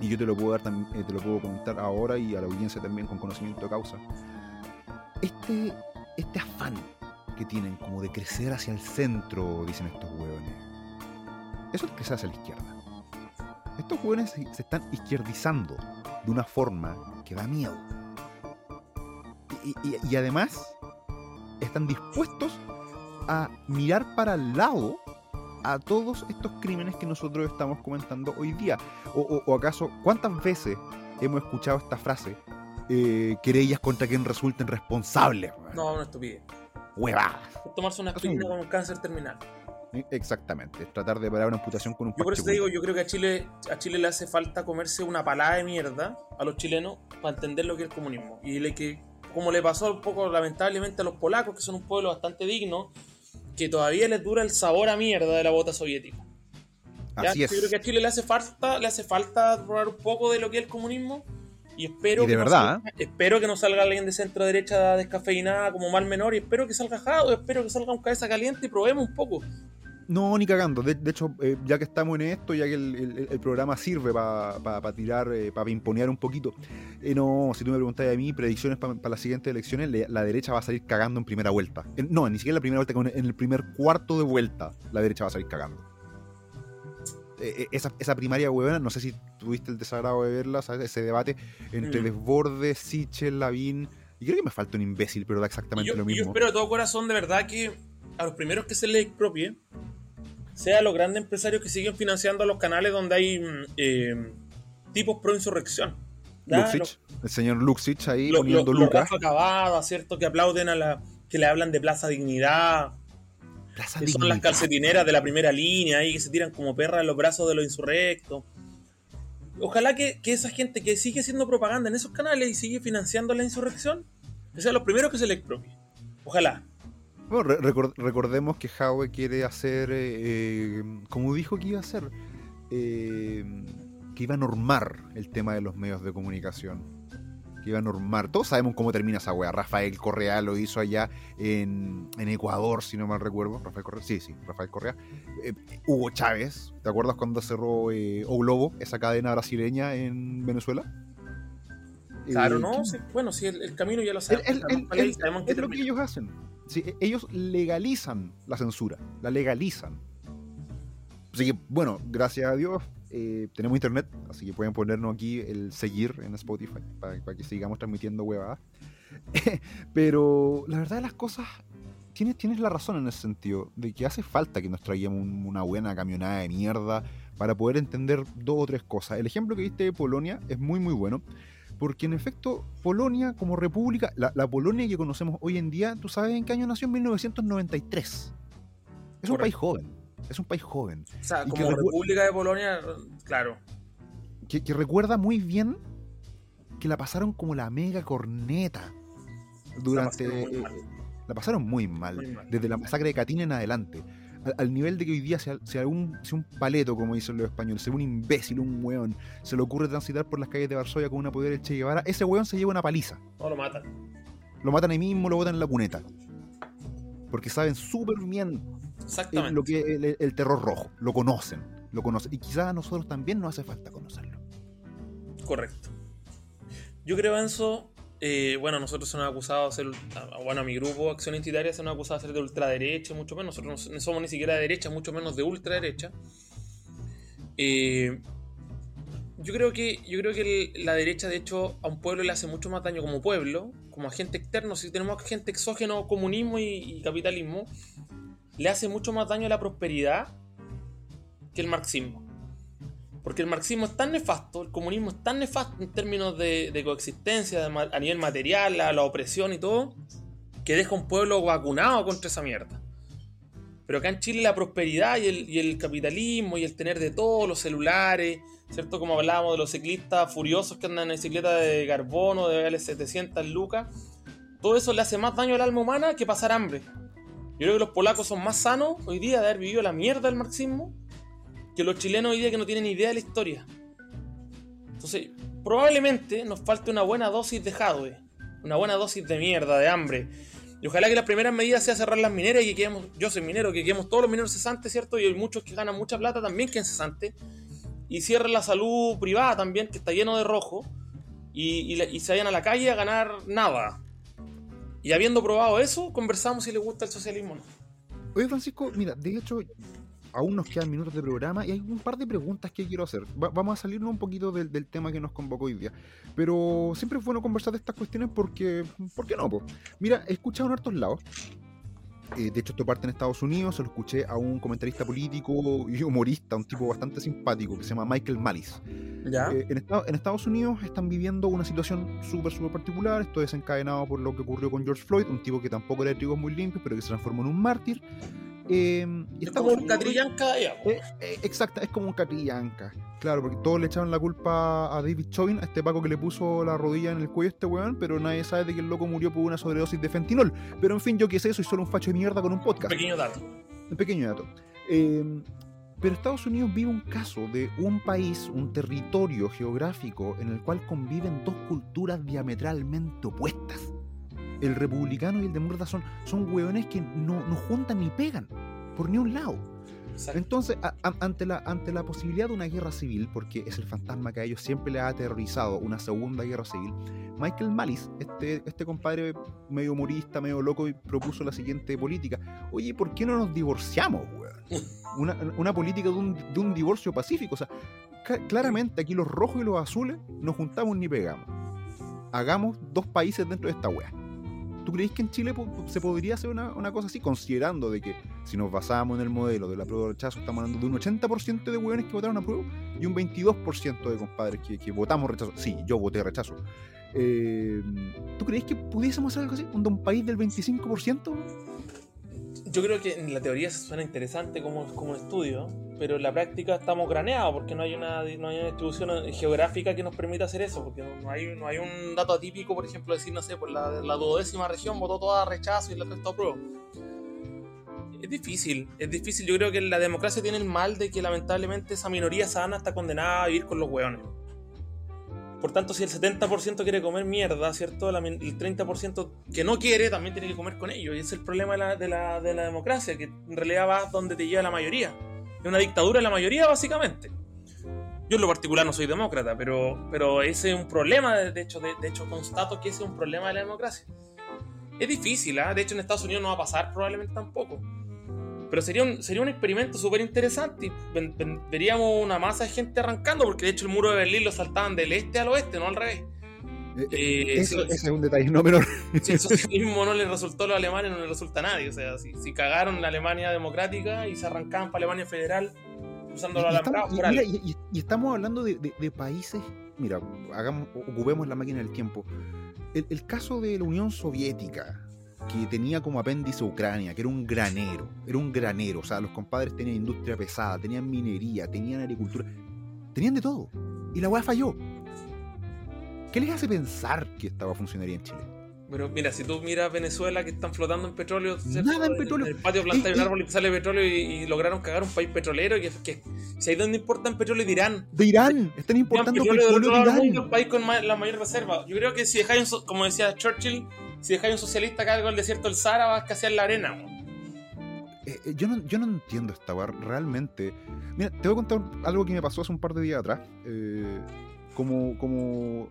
y yo te lo puedo dar eh, te lo puedo comentar ahora y a la audiencia también con conocimiento de causa. Este, este afán que tienen como de crecer hacia el centro, dicen estos hueones, eso es crecer hacia la izquierda. Estos hueones se, están izquierdizando de una forma que da miedo. Y además están dispuestos a mirar para el lado a todos estos crímenes que nosotros estamos comentando hoy día. O, o- o acaso, ¿cuántas veces hemos escuchado esta frase? Eh, querellas contra quien resulten responsables. No, una estupidez. Huevada. Es tomarse una aspirina con un cáncer terminal. Exactamente. Tratar de parar una amputación con un Yo por eso te digo, yo creo que a Chile, a Chile le hace falta comerse una palada de mierda a los chilenos para entender lo que es el comunismo. Y le que, como le pasó un poco lamentablemente a los polacos, que son un pueblo bastante digno, que todavía les dura el sabor a mierda de la bota soviética. ¿ya? Así es. Yo creo que a Chile le hace falta, le hace falta probar un poco de lo que es el comunismo. Y espero Y de que no salga- espero que no salga alguien de centro derecha descafeinada como mal menor. Y espero que salga Jado, espero que salga un cabeza caliente y probemos un poco. No, ni cagando. De, de hecho, eh, ya que estamos en esto, ya que el, el- el programa sirve para tirar, para pimponear un poquito. eh, no, si tú me preguntas a mí, predicciones para las siguientes elecciones, le- la derecha va a salir cagando en primera vuelta. En- no, ni siquiera en la primera vuelta, en el primer cuarto de vuelta, la derecha va a salir cagando. Eh, eh, esa, esa primaria huevona, no sé si tuviste el desagrado de verla, ¿sabes? ese debate entre Mm. Desbordes, Sichel, Lavín. Y creo que me falta un imbécil, pero da exactamente yo, lo y yo mismo. espero de todo corazón, de verdad, que a los primeros que se les expropie sean los grandes empresarios que siguen financiando los canales donde hay mm, eh, tipos pro insurrección. Luxich, el señor Luxich ahí Los poniendo lo, lo lucas. ¿cierto? Que aplauden a la. que le hablan de Plaza Dignidad, Plaza que son las calcetineras de la primera línea ahí, que se tiran como perras en los brazos de los insurrectos. Ojalá que, que esa gente que sigue haciendo propaganda en esos canales y sigue financiando la insurrección, que sean los primeros que se le expropie. Ojalá. Bueno, re- recor- recordemos que Howe quiere hacer, eh, eh, como dijo que iba a hacer, eh, que iba a normar el tema de los medios de comunicación. Que iba a normar. Todos sabemos cómo termina esa wea. Rafael Correa lo hizo allá en, en Ecuador, si no mal recuerdo. Rafael Correa, sí, sí, Rafael Correa. Eh, Hugo Chávez, ¿te acuerdas cuando cerró O Globo, esa cadena brasileña en Venezuela? Claro, no, ¿quién- sí, bueno, sí, el, el camino ya lo sabemos. el- el- es y el- sabemos que es lo que ellos hacen. Sí, e- ellos legalizan la censura, la legalizan. Así que, bueno, gracias a Dios eh, tenemos internet, así que pueden ponernos aquí el seguir en Spotify para, para que sigamos transmitiendo huevadas. Pero la verdad de las cosas, tienes, tienes la razón en ese sentido, de que hace falta que nos traigamos un- una buena camionada de mierda para poder entender dos o tres cosas. El ejemplo que viste de Polonia es muy muy bueno, porque en efecto Polonia como república, la, la Polonia que conocemos hoy en día, ¿tú sabes en qué año nació? En 1993. Es un país joven, es un país joven, O sea, y como República de Polonia, claro. que, que recuerda muy bien que la pasaron como la mega corneta durante... pasaron muy mal. la pasaron muy mal, Muy mal. desde la masacre de Catina en adelante. Al, al nivel de que hoy día, si, a- si un, si un paleto, como dicen los españoles, si un imbécil, un weón, se le ocurre transitar por las calles de Varsovia con una poder del Che Guevara, ese weón se lleva una paliza. No lo matan. Lo matan ahí mismo, lo botan en la cuneta. Porque saben súper bien Exactamente. lo que el, el terror rojo. Lo conocen. Lo conocen. Y quizás a nosotros también nos hace falta conocerlo. Correcto. Yo creo, Enzo, eh, bueno, nosotros se nos ha acusado de ser, ah, bueno, a mi grupo Acción Identitaria se nos ha acusado de ser de ultraderecha, mucho menos. Nosotros no somos ni siquiera de derecha, mucho menos de ultraderecha. Eh, yo creo que, yo creo que la derecha, de hecho, a un pueblo le hace mucho más daño como pueblo, como agente externo. Si tenemos agente exógeno, comunismo y, y capitalismo, le hace mucho más daño a la prosperidad que el marxismo. Porque el marxismo es tan nefasto, el comunismo es tan nefasto en términos de, coexistencia, a nivel material, la, opresión y todo, que deja un pueblo vacunado contra esa mierda. Pero acá en Chile la prosperidad y el, capitalismo y el tener de todo, los celulares, ¿cierto? Como hablábamos de los ciclistas furiosos que andan en bicicleta de carbono, de vale 700 lucas, todo eso le hace más daño al alma humana que pasar hambre. Yo creo que los polacos son más sanos hoy día de haber vivido la mierda del marxismo que los chilenos hoy día que no tienen idea de la historia. Entonces, probablemente nos falte una buena dosis de jadwe, una buena dosis de mierda, de hambre. Y ojalá que las primeras medidas sea cerrar las mineras y que quedemos, yo soy minero, que quedemos todos los mineros cesantes, ¿cierto? Y hay muchos que ganan mucha plata también que en cesantes. y cierren la salud privada también, que está lleno de rojo, y, se vayan a la calle a ganar nada. Y habiendo probado eso, conversamos si les gusta el socialismo o no. Oye, Francisco, mira, de hecho, aún nos quedan minutos de programa y hay un par de preguntas que quiero hacer. vamos a salirnos un poquito del, tema que nos convocó hoy día. Pero siempre es bueno conversar de estas cuestiones porque, ¿por qué no? Mira, he escuchado en hartos lados eh, de hecho, esto parte en Estados Unidos, se lo escuché a un comentarista político y humorista, un tipo bastante simpático, que se llama Michael Malice. Eh, en, Estados Unidos están viviendo una situación súper, súper particular. Esto es desencadenado por lo que ocurrió con George Floyd, un tipo que tampoco era de trigos muy limpios, pero que se transformó en un mártir. Eh, es como un catrillanca eh, exacto, es como un catrillanca. Claro, porque todos le echaron la culpa a David Chauvin, a este Paco que le puso la rodilla en el cuello a este weón, pero nadie sabe de que el loco murió por una sobredosis de fentinol. Pero en fin, yo qué sé, soy solo un facho de mierda con un podcast. Un pequeño dato. Un pequeño dato. Em, pero Estados Unidos vive un caso de un país, un territorio geográfico en el cual conviven dos culturas diametralmente opuestas el republicano y el demócrata son, son hueones que no, no juntan ni pegan por ni un lado. Entonces, ante, la, ante la posibilidad de una guerra civil, porque es el fantasma que a ellos siempre les ha aterrorizado, una segunda guerra civil, Michael Malice, este, este compadre medio humorista, medio loco, propuso la siguiente política. Oye, ¿por qué no nos divorciamos, weón? Una, una política de un, de un, divorcio pacífico. O sea, claramente aquí los rojos y los azules no juntamos ni pegamos. Hagamos dos países dentro de esta weá. ¿Tú crees que en Chile se podría hacer una, cosa así? Considerando de que si nos basamos en el modelo de la prueba de rechazo, estamos hablando de un 80% de hueones que votaron a prueba y un 22% de compadres que, votamos rechazo. Sí, yo voté rechazo. Eh, ¿Tú crees que pudiésemos hacer algo así? ¿Un, país del 25%? Yo creo que en la teoría suena interesante como, como estudio, pero en la práctica estamos graneados porque no hay una, distribución geográfica que nos permita hacer eso, porque no hay, no hay un dato atípico, por ejemplo, decir, no sé, pues la, duodécima región votó toda rechazo y la resto apruebo. Es difícil, es difícil. Yo creo que la democracia tiene el mal de que lamentablemente esa minoría sana está condenada a vivir con los hueones. Por tanto, si el 70% quiere comer mierda, ¿cierto? el 30% que no quiere también tiene que comer con ellos. Y ese es el problema de la, de la, de la democracia, que en realidad va donde te lleva la mayoría. Es una dictadura en la mayoría, básicamente. Yo en lo particular no soy demócrata, pero, pero ese es un problema, de hecho, de, hecho constato que ese es un problema de la democracia. Es difícil, ¿ah? de hecho en Estados Unidos no va a pasar probablemente tampoco. Pero sería un, sería un experimento súper interesante y veríamos una masa de gente arrancando, porque de hecho el muro de Berlín lo saltaban del este al oeste, no al revés. Eh, eh, ese es un detalle no menor. Si el socialismo no le resultó a los alemanes, no le resulta a nadie. O sea, si, si cagaron la Alemania democrática y se arrancaban para Alemania federal usando la y, y, estamos hablando de, países. Mira, hagamos, ocupemos la máquina del tiempo. El, caso de la Unión Soviética, que tenía como apéndice Ucrania, que era un granero, era un granero, o sea, los compadres tenían industria pesada, tenían minería, tenían agricultura, tenían de todo. Y la weá falló. ¿Qué les hace pensar que estaba funcionaría en Chile? Pero mira, si tú miras Venezuela que están flotando en petróleo, nada en petróleo. En el patio planta un árbol y sale petróleo y, lograron cagar un país petrolero. Que, que si hay donde importan petróleo de Irán. De Irán, están importando petróleo, de, Irán. el país con la mayor reserva. Yo creo que si dejáis, un, como decía Churchill, si dejáis un socialista cargo el desierto del Sahara, vas a escasear la arena. Eh, eh, yo, no, yo no entiendo esta realmente. Mira, te voy a contar algo que me pasó hace un par de días atrás. Eh, como, como,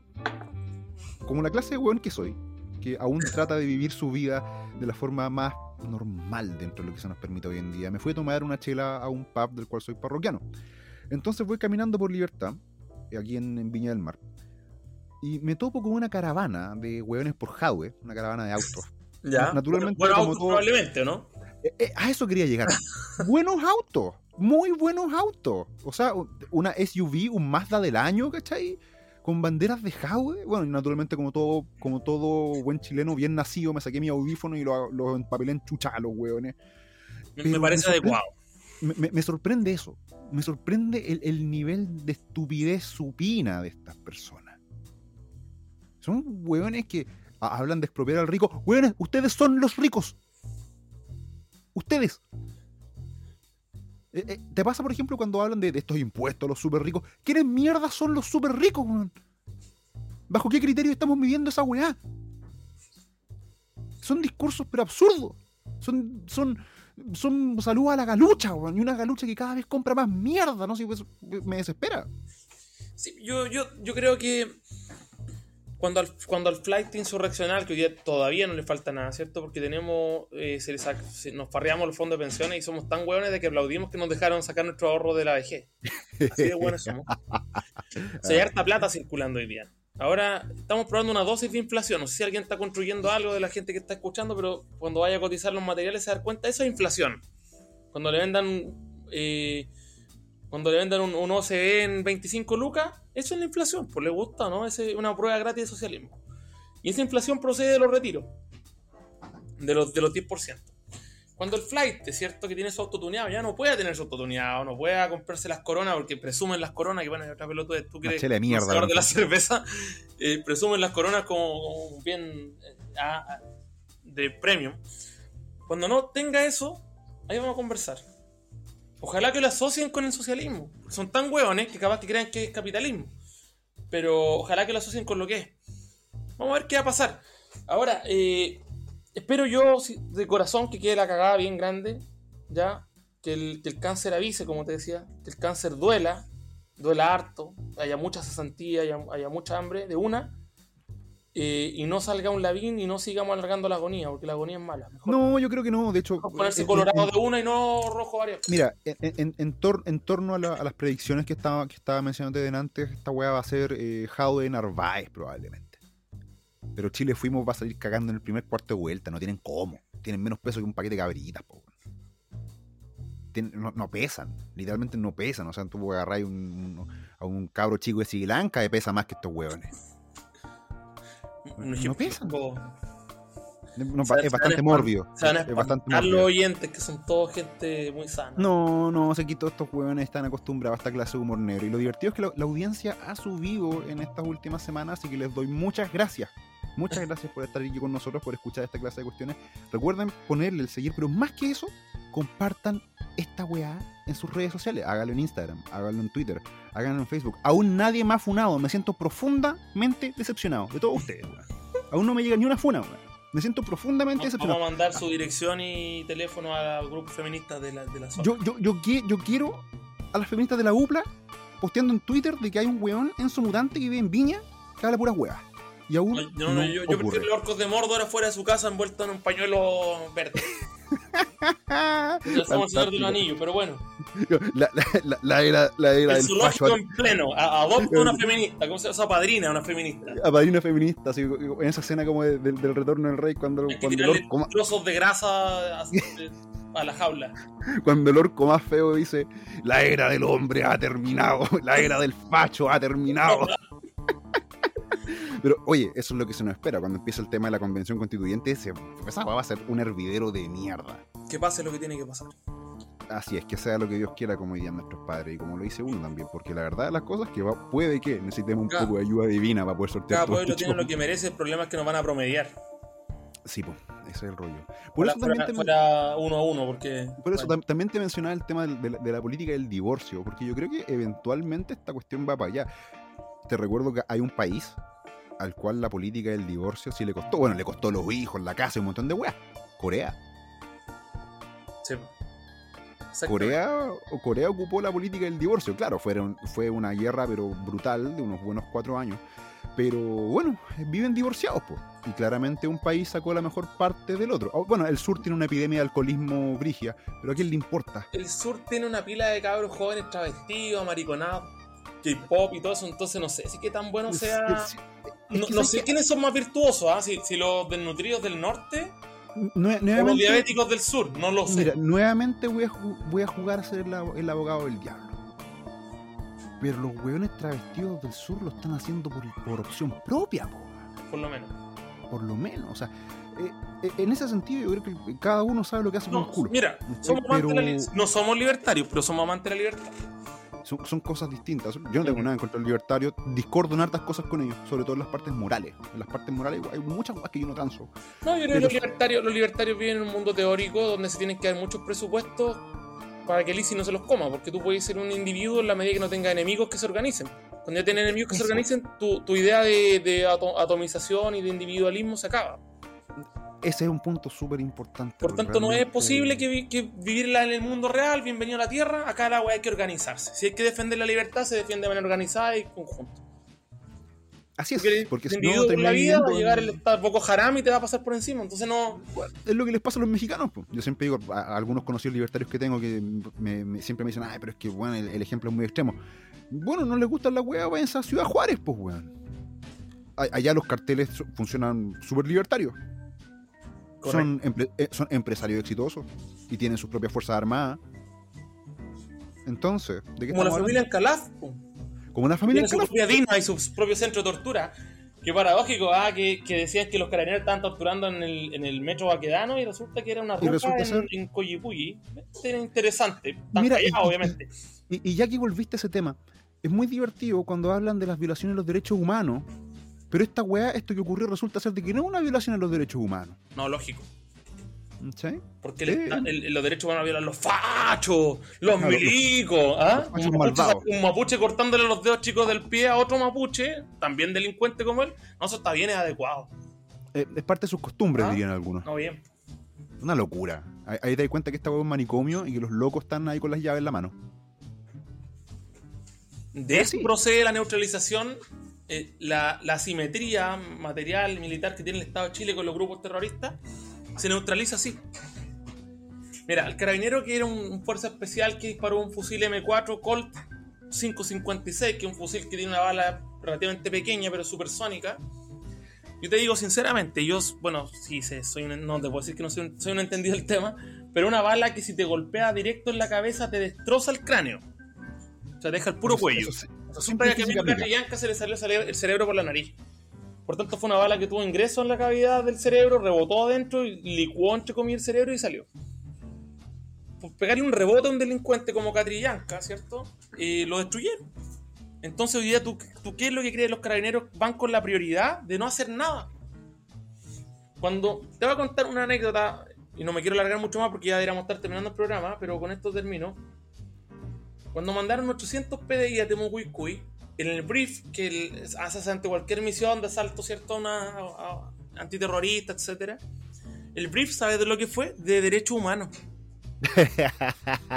como la clase de weón que soy, que aún trata de vivir su vida de la forma más normal dentro de lo que se nos permite hoy en día. Me fui a tomar una chela a un pub del cual soy parroquiano. Entonces voy caminando por Libertad, aquí en, Viña del Mar, y me topo con una caravana de weones por Jadwe, una caravana de autos. Ya, naturalmente, como probablemente, ¿no? Eh, eh, a eso quería llegar. buenos autos, muy buenos autos. O sea, una SUV, un Mazda del año, ¿cachai? Con banderas de Jaue. Bueno, y naturalmente, como todo, como todo buen chileno bien nacido, me saqué mi audífono y lo, lo empapelé en chucha a los weones. me parece adecuado. Me, sorprende eso. Me sorprende el, nivel de estupidez supina de estas personas. Son weones que hablan de expropiar al rico. Weones, ustedes son los ricos. Ustedes. Eh, eh, ¿Te pasa, por ejemplo, cuando hablan de, estos impuestos los súper ricos? ¿Quiénes mierda son los súper ricos, ¿Bajo qué criterio estamos midiendo esa weá? Son discursos pero absurdos. Son, son, son saludos a la galucha, weón, y una galucha que cada vez compra más mierda, ¿no? Si pues, me desespera. Sí, yo, yo, yo creo que cuando al, cuando al flight insurreccional, que hoy día todavía no le falta nada, ¿cierto? Porque tenemos, eh, se se- nos farreamos los fondos de pensiones y somos tan hueones de que aplaudimos que nos dejaron sacar nuestro ahorro de la vejez. Así de buenos somos. O sea, hay harta plata circulando hoy día. Ahora estamos probando una dosis de inflación. No sé si alguien está construyendo algo de la gente que está escuchando, pero cuando vaya a cotizar los materiales se da cuenta, eso es inflación. Cuando le vendan eh, cuando le vendan un, un OCE en 25 lucas, eso es la inflación, pues le gusta, ¿no? Es una prueba gratis de socialismo. Y esa inflación procede de los retiros, de los, de los 10%. Cuando el flight, es cierto que tiene su autotuneado, ya no puede tener su autotuneado, no puede comprarse las coronas, porque presumen las coronas, que bueno, hay otra pelota de tú que eres mierda, de la cerveza, eh, presumen las coronas como, como bien eh, de premium. Cuando no tenga eso, ahí vamos a conversar. Ojalá que lo asocien con el socialismo. Son tan hueones que capaz que crean que es capitalismo. Pero ojalá que lo asocien con lo que es. Vamos a ver qué va a pasar. Ahora, eh, espero yo de corazón que quede la cagada bien grande. Ya. Que el, que el cáncer avise, como te decía. Que el cáncer duela. Duela harto. Haya mucha cesantía, haya, haya mucha hambre de una. Eh, y no salga un lavín y no sigamos alargando la agonía, porque la agonía es mala. Mejor No, yo creo que no, de hecho. ponerse en- colorado en- de una y no rojo varias. Mira, en, en- en tor- en torno a, la- a las predicciones que estaba, que estaba mencionando de antes, esta weá va a ser eh, Jaude Narváez probablemente. Pero Chile fuimos va a salir cagando en el primer cuarto de vuelta, no tienen cómo. Tienen menos peso que un paquete de cabritas, po. No, no pesan, literalmente no pesan. O sea, tú agarrar un, un- a un cabro chico de Sri Lanka y pesa más que estos hueones. Un No pesan. No, es bastante. Se van a Es bastante los oyentes, que son todos gente muy sana. No, no, sé que todos estos hueones están acostumbrados a esta clase de humor negro. Y lo divertido es que la, la audiencia ha subido en estas últimas semanas, así que les doy muchas gracias. Muchas gracias por estar aquí con nosotros, por escuchar esta clase de cuestiones. Recuerden ponerle el seguir, pero más que eso, compartan esta weá en sus redes sociales. Háganlo en Instagram, háganlo en Twitter, háganlo en Facebook. Aún nadie me ha funado. Me siento profundamente decepcionado de todos ustedes, weón. Aún no me llega ni una funa, weón. Me siento profundamente Vamos decepcionado. a mandar su dirección y teléfono al grupo feminista de la, de la zona. Yo, yo, yo, yo quiero a las feministas de la UPLA posteando en Twitter de que hay un weón en su mutante que vive en Viña que habla puras weas. Y aún No, no, yo, no, yo, prefiero los orcos de Mordor afuera de su casa envueltos en un pañuelo verde. Ya somos el señor de los anillos, pero bueno. la, la, la, era, la era El del facho en pleno. A- Adopta una feminista. ¿Cómo se llama? Esa padrina, una feminista. a padrina feminista, así, en esa escena como de- del- del retorno del rey cuando, que cuando, el orco, trozos de grasa a la jaula. cuando el orco más feo dice la era del hombre ha terminado, la era del facho ha terminado. Pero oye, eso es lo que se nos espera cuando empieza el tema de la convención constituyente. Se, esa va a ser un hervidero de mierda. Que pase lo que tiene que pasar. Así es, que sea lo que Dios quiera, como dirían nuestros padres, y como lo dice uno también, porque la verdad de las cosas es que va- puede que necesitemos un Cada- poco de ayuda divina para poder sortear Cada todo pueblo tiene lo que merece. El problema es que nos van a promediar. Sí, pues, ese es el rollo. Por Fuera, eso también fuera- te, fuera uno a uno, porque. por eso bueno, tam- también te mencionaba el tema del- de la, de la política del divorcio, porque yo creo que eventualmente esta cuestión va para allá. Te recuerdo que hay un país al cual la política del divorcio sí le costó, bueno, le costó los hijos, la casa y un montón de weas. Corea. sí. Corea, Corea ocupó la política del divorcio. Claro, fueron, fue una guerra, pero brutal, de unos buenos cuatro años. Pero bueno, viven divorciados, pues. Y claramente un país sacó la mejor parte del otro. Oh, Bueno, el sur tiene una epidemia de alcoholismo brigia, pero ¿a quién le importa? El sur tiene una pila de cabros jóvenes travestidos, amariconados, K-pop y todo eso, entonces no sé si qué tan bueno sea. No, sé que- quiénes son más virtuosos, ¿ah? si, si los desnutridos del norte nue- o los diabéticos del sur, no lo sé. mira, nuevamente voy a, ju- voy a jugar a ser el, abo- el abogado del diablo. Pero los hueones travestidos del sur lo están haciendo por, por opción propia, po. por lo menos. por lo menos. O sea, eh, eh, en ese sentido yo creo que cada uno sabe lo que hace con No, el culo. mira, somos Pero- amantes la no somos libertarios, pero somos amantes de la libertad. Son, son cosas distintas. Yo no tengo nada en contra del libertario. Discordo en hartas cosas con ellos, sobre todo en las partes morales. En las partes morales hay muchas cosas que yo no transo. No, yo creo que los libertarios, los libertarios viven en un mundo teórico donde se tienen que dar muchos presupuestos para que el ICI no se los coma, porque tú puedes ser un individuo en la medida que no tenga enemigos que se organicen. Cuando ya tienes enemigos que se organicen, tu, tu idea de, de ato- atomización y de individualismo se acaba. Ese es un punto súper importante. Por tanto, no es posible que, que vivirla en el mundo real, bienvenido a la Tierra, acá la weá hay que organizarse. Si hay que defender la libertad, se defiende de manera organizada y conjunto. Así es, porque si no te la vida va a llegar el poco Haram y te va a pasar por encima, entonces no... es lo que les pasa a los mexicanos, Yo siempre digo, a, algunos conocidos libertarios que tengo que siempre me dicen, ay, pero es que, bueno, el, ejemplo es muy extremo. Bueno, no les gusta la weá, vayan a Ciudad Juárez, pues, weón. Allá los carteles funcionan súper libertarios. Son, eh, son empresarios exitosos y tienen sus propias fuerzas armadas. Entonces, ¿de qué Como la familia en Calaf, como una familia Tiene su propia DINA y su propio centro de tortura. Qué paradójico, ah, que, decían que los carabineros estaban torturando en el, en el metro Baquedano y resulta que era una ruta en, ser... en Era interesante, Mira, obviamente. Y, ya que volviste a ese tema, es muy divertido cuando hablan de las violaciones de los derechos humanos, pero esta weá, esto que ocurrió resulta ser de que no es una violación de los derechos humanos. No, lógico. Porque los derechos van a violar los fachos, los milicos. ¿ah? Un, mapuche, cortándole los dedos chicos del pie a otro mapuche, también delincuente como él. No, eso está bien, es adecuado. Eh, es parte de sus costumbres, ¿Ah? dirían algunos. No, bien. Una locura. Ahí, te das cuenta que esta es un manicomio y que los locos están ahí con las llaves en la mano. De eso procede la neutralización, eh, la, la asimetría material militar que tiene el Estado de Chile con los grupos terroristas se neutraliza así. Mira, el carabinero que era un, fuerza especial que disparó un fusil M4 Colt 556, que es un fusil que tiene una bala relativamente pequeña pero supersónica. Yo te digo sinceramente, yo, bueno, sí, soy no te puedo decir que no soy un, entendido del tema, pero una bala que si te golpea directo en la cabeza te destroza el cráneo. O sea, deja el puro cuello. Siempre que a se le salió el cerebro por la nariz. Por tanto, fue una bala que tuvo ingreso en la cavidad del cerebro, rebotó adentro, y licuó entre comillas el cerebro y salió. Pues pegarle un rebote a un delincuente como Catrillanca, ¿cierto? Y lo destruyeron. Entonces, hoy día, ¿tú, ¿tú qué es lo que creen los carabineros? Van con la prioridad de no hacer nada. Cuando te voy a contar una anécdota, y no me quiero alargar mucho más porque ya deberíamos estar terminando el programa, pero con esto termino. Cuando mandaron 800 PDI a Temucuicuy, en el brief que hace ante cualquier misión de asalto, ¿cierto? Una antiterrorista, etcétera. El brief, ¿sabes de lo que fue? De derechos humanos.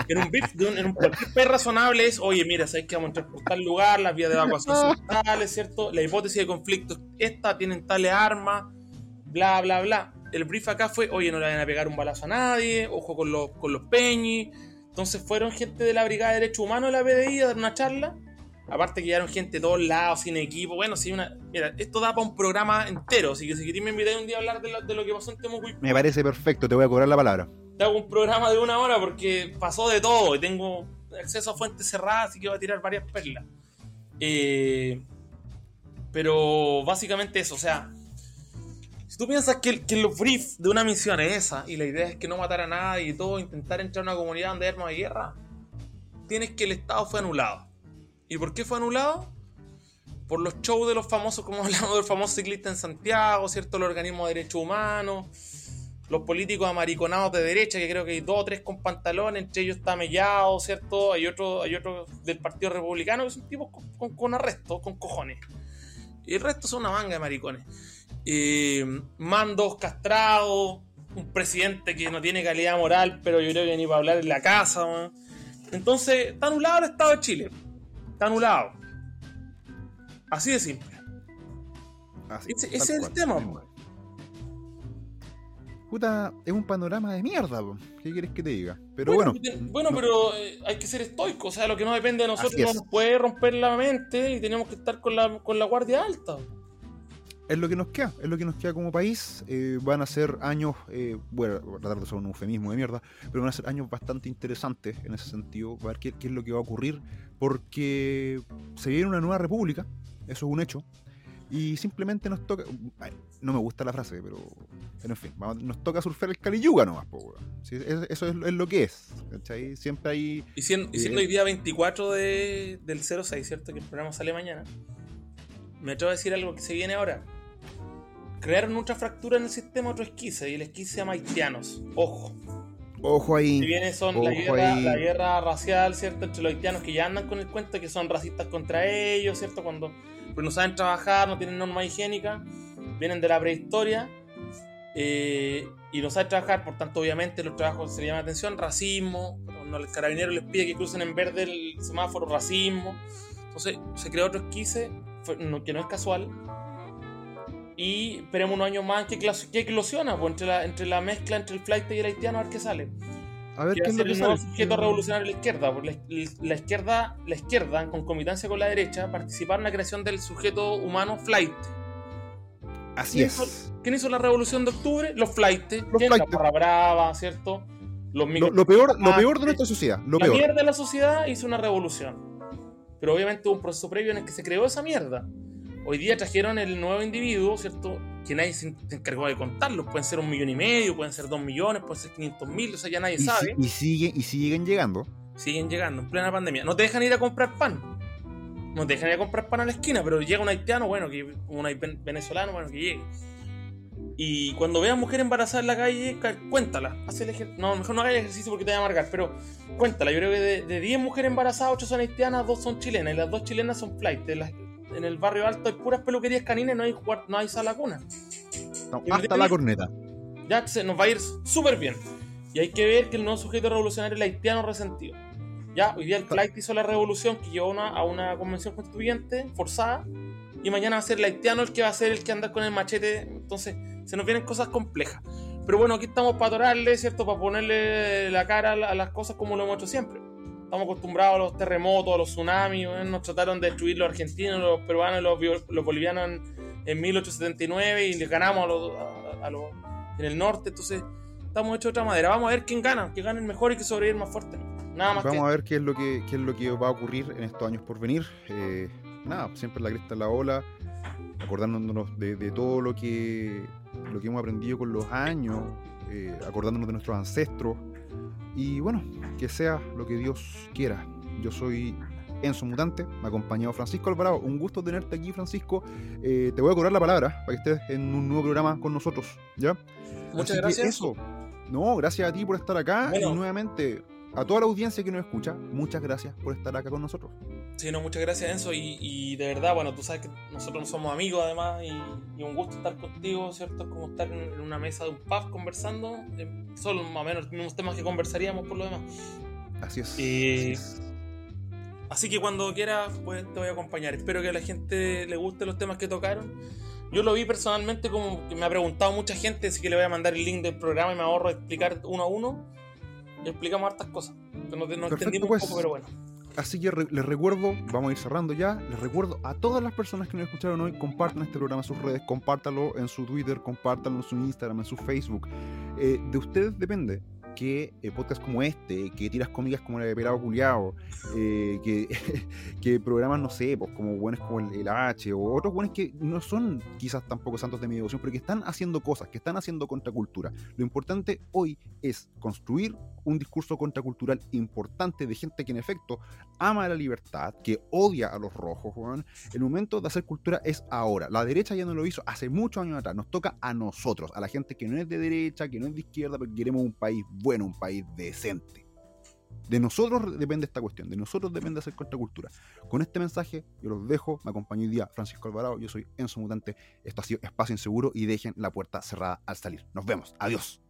en un brief, de un, en un cualquier razonable es, oye, mira, sabes que vamos a entrar por tal lugar, las vías de evacuación son tales, ¿cierto? La hipótesis de conflicto esta, tienen tales armas, bla, bla, bla. El brief acá fue, oye, no le van a pegar un balazo a nadie, ojo con los, con los peñis. Entonces fueron gente de la Brigada de Derechos Humanos de la PDI a dar una charla Aparte que llegaron gente de todos lados, sin equipo. Bueno, una. Mira, esto da para un programa entero. Así que si queréis me invitáis un día a hablar de lo, que pasó en Temucuico. Me parece perfecto, te voy a cobrar la palabra. Te hago un programa de una hora porque pasó de todo y tengo acceso a fuentes cerradas, así que voy a tirar varias perlas. Eh, pero básicamente eso, o sea. Si tú piensas que, que el brief de una misión es esa, y la idea es que no matar a nadie y todo, intentar entrar a una comunidad donde hay armas de guerra, tienes que el Estado fue anulado ¿Y por qué fue anulado? Por los shows de los famosos, como hablamos del famoso ciclista en Santiago, ¿cierto? Los organismos de derechos humanos, los políticos amariconados de derecha, que creo que hay dos o tres con pantalones, entre ellos está Mellado, ¿cierto? Hay otro, hay otro del Partido Republicano que son tipos con, con, arresto, con cojones. Y el resto son una manga de maricones. mandos castrados, un presidente que no tiene calidad moral, pero yo creo que ni para hablar en la casa. Entonces, está anulado el Estado de Chile. Está anulado. Así de simple. ese, es el tema. Puta, es un panorama de mierda, ¿qué quieres que te diga? Pero bueno. Bueno, pero eh, hay que ser estoico, o sea, lo que no depende de nosotros no nos puede romper la mente y tenemos que estar con la, con la guardia alta es lo que nos queda, es lo que nos queda como país. Eh, van a ser años, eh, bueno, voy a tratar de usar un eufemismo de mierda, pero van a ser años bastante interesantes en ese sentido, a ver qué, es lo que va a ocurrir, porque se viene una nueva república, eso es un hecho, y simplemente nos toca, no me gusta la frase, pero, en fin, nos toca surfear el Caliyuga nomás, eso es, lo que es, ¿cachai? Siempre hay... Y siendo, y siendo eh, hoy día 24 de, del 06, ¿cierto? Que el programa sale mañana. Me atrevo a decir algo que se viene ahora crearon otra fractura en el sistema, otro esquice, y el esquice se llama haitianos. Ojo. Ojo ahí. Si viene son la guerra, racial, ¿cierto? Entre los haitianos que ya andan con el cuento que son racistas contra ellos, ¿cierto? Cuando pues no saben trabajar, no tienen norma higiénica, vienen de la prehistoria. eh, y no sabe trabajar, por tanto, obviamente, los trabajos se le llama atención, racismo, cuando el carabinero les pide que crucen en verde el semáforo, racismo. Entonces, se creó otro esquice, que no es casual, y esperemos unos años más que, que eclosiona pues, entre, la, entre la mezcla entre el flight y el haitiano a ver qué sale. A ver lo que el nuevo sujeto revolucionario de la izquierda. Por la, izquierda, la izquierda, en concomitancia con la derecha, participaron en la creación del sujeto humano flight. Así es. ¿Quién hizo la revolución de octubre? Los flight. Los La barra brava, ¿cierto? Los lo, peor, lo peor de nuestra sociedad. Lo la mierda de la sociedad hizo una revolución. Pero obviamente hubo un proceso previo en el que se creó esa mierda. Hoy día trajeron el nuevo individuo, ¿cierto? Que nadie se encargó de contarlos. Pueden ser un millón y medio, pueden ser dos millones, pueden ser 500 mil, o sea, ya nadie sabe. y, sigue, y siguen llegando. Siguen llegando, en plena pandemia. No te dejan ir a comprar pan. No te dejan ir a comprar pan a la esquina, pero llega un haitiano, bueno, que un venezolano, bueno, que llegue. Y cuando veas mujer embarazada en la calle, cuéntala. No, mejor no hagas ejercicio porque te va a amargar, pero cuéntala. Yo creo que de, 10 mujeres embarazadas, 8 son haitianas, 2 son chilenas. Y las 2 chilenas son flight. Las, en el barrio alto hay puras peluquerías caninas no hay, no hay sala cuna. hasta la corneta. Ya se nos va a ir súper bien. Y hay que ver que el nuevo sujeto revolucionario es el haitiano resentido. Ya, hoy día el Flight hizo la revolución que llevó a una convención constituyente forzada. Y mañana va a ser el haitiano el que va a ser el que anda con el machete. Entonces, se nos vienen cosas complejas. Pero bueno, aquí estamos para adorarle, ¿cierto? Para ponerle la cara a las cosas como lo hemos hecho siempre. Estamos acostumbrados a los terremotos, a los tsunamis. Nos trataron de destruir los argentinos, los peruanos, los, los bolivianos en, 1879 y les ganamos a los, en el norte. Entonces, estamos hechos de otra madera. Vamos a ver quién gana, que gane el mejor y que sobrevive más fuerte. Nada más. Vamos a ver qué es lo que qué es lo que va a ocurrir en estos años por venir. Eh, nada, siempre la cresta en la ola, acordándonos de, todo lo que lo que hemos aprendido con los años, eh, acordándonos de nuestros ancestros. Y bueno, que sea lo que Dios quiera. Yo soy Enzo Mutante, me ha acompañado Francisco Alvarado. Un gusto tenerte aquí, Francisco. Eh, te voy a cobrar la palabra para que estés en un nuevo programa con nosotros. ¿Ya? Muchas gracias. Eso. No, gracias a ti por estar acá. Y nuevamente, a toda la audiencia que nos escucha, muchas gracias por estar acá con nosotros. Sí, no, muchas gracias Enzo y, de verdad, bueno, tú sabes que nosotros somos amigos además y, un gusto estar contigo, ¿cierto? Es como estar en, una mesa de un pub conversando, son más o menos los mismos temas que conversaríamos por lo demás. Así es. así, es. así que cuando quieras, pues te voy a acompañar. Espero que a la gente le gusten los temas que tocaron. Yo lo vi personalmente como que me ha preguntado mucha gente, así que le voy a mandar el link del programa y me ahorro explicar uno a uno explicamos hartas cosas. No, no entendimos un poco, pues. pero bueno. Así que les recuerdo, vamos a ir cerrando ya, les recuerdo a todas las personas que nos escucharon hoy, compartan este programa en sus redes, compártalo en su Twitter, compártalo en su Instagram, en su Facebook. Eh, de ustedes depende que eh, podcasts como este, que tiras cómicas como la de Pelado Culiao, eh, que, que programas, no sé, pues como buenos como el, H o otros buenos que no son quizás tampoco santos de mi devoción, pero que están haciendo cosas, que están haciendo contracultura. Lo importante hoy es construir un discurso contracultural importante de gente que en efecto ama la libertad, que odia a los rojos, El momento de hacer cultura es ahora. La derecha ya no lo hizo hace muchos años atrás. Nos toca a nosotros, a la gente que no es de derecha, que no es de izquierda, porque queremos un país bueno, un país decente. De nosotros depende esta cuestión, de nosotros depende hacer contracultura. Con este mensaje yo los dejo, me acompañó hoy día Francisco Alvarado, yo soy Enzo Mutante, esto ha sido Espacio Inseguro y dejen la puerta cerrada al salir. Nos vemos, adiós.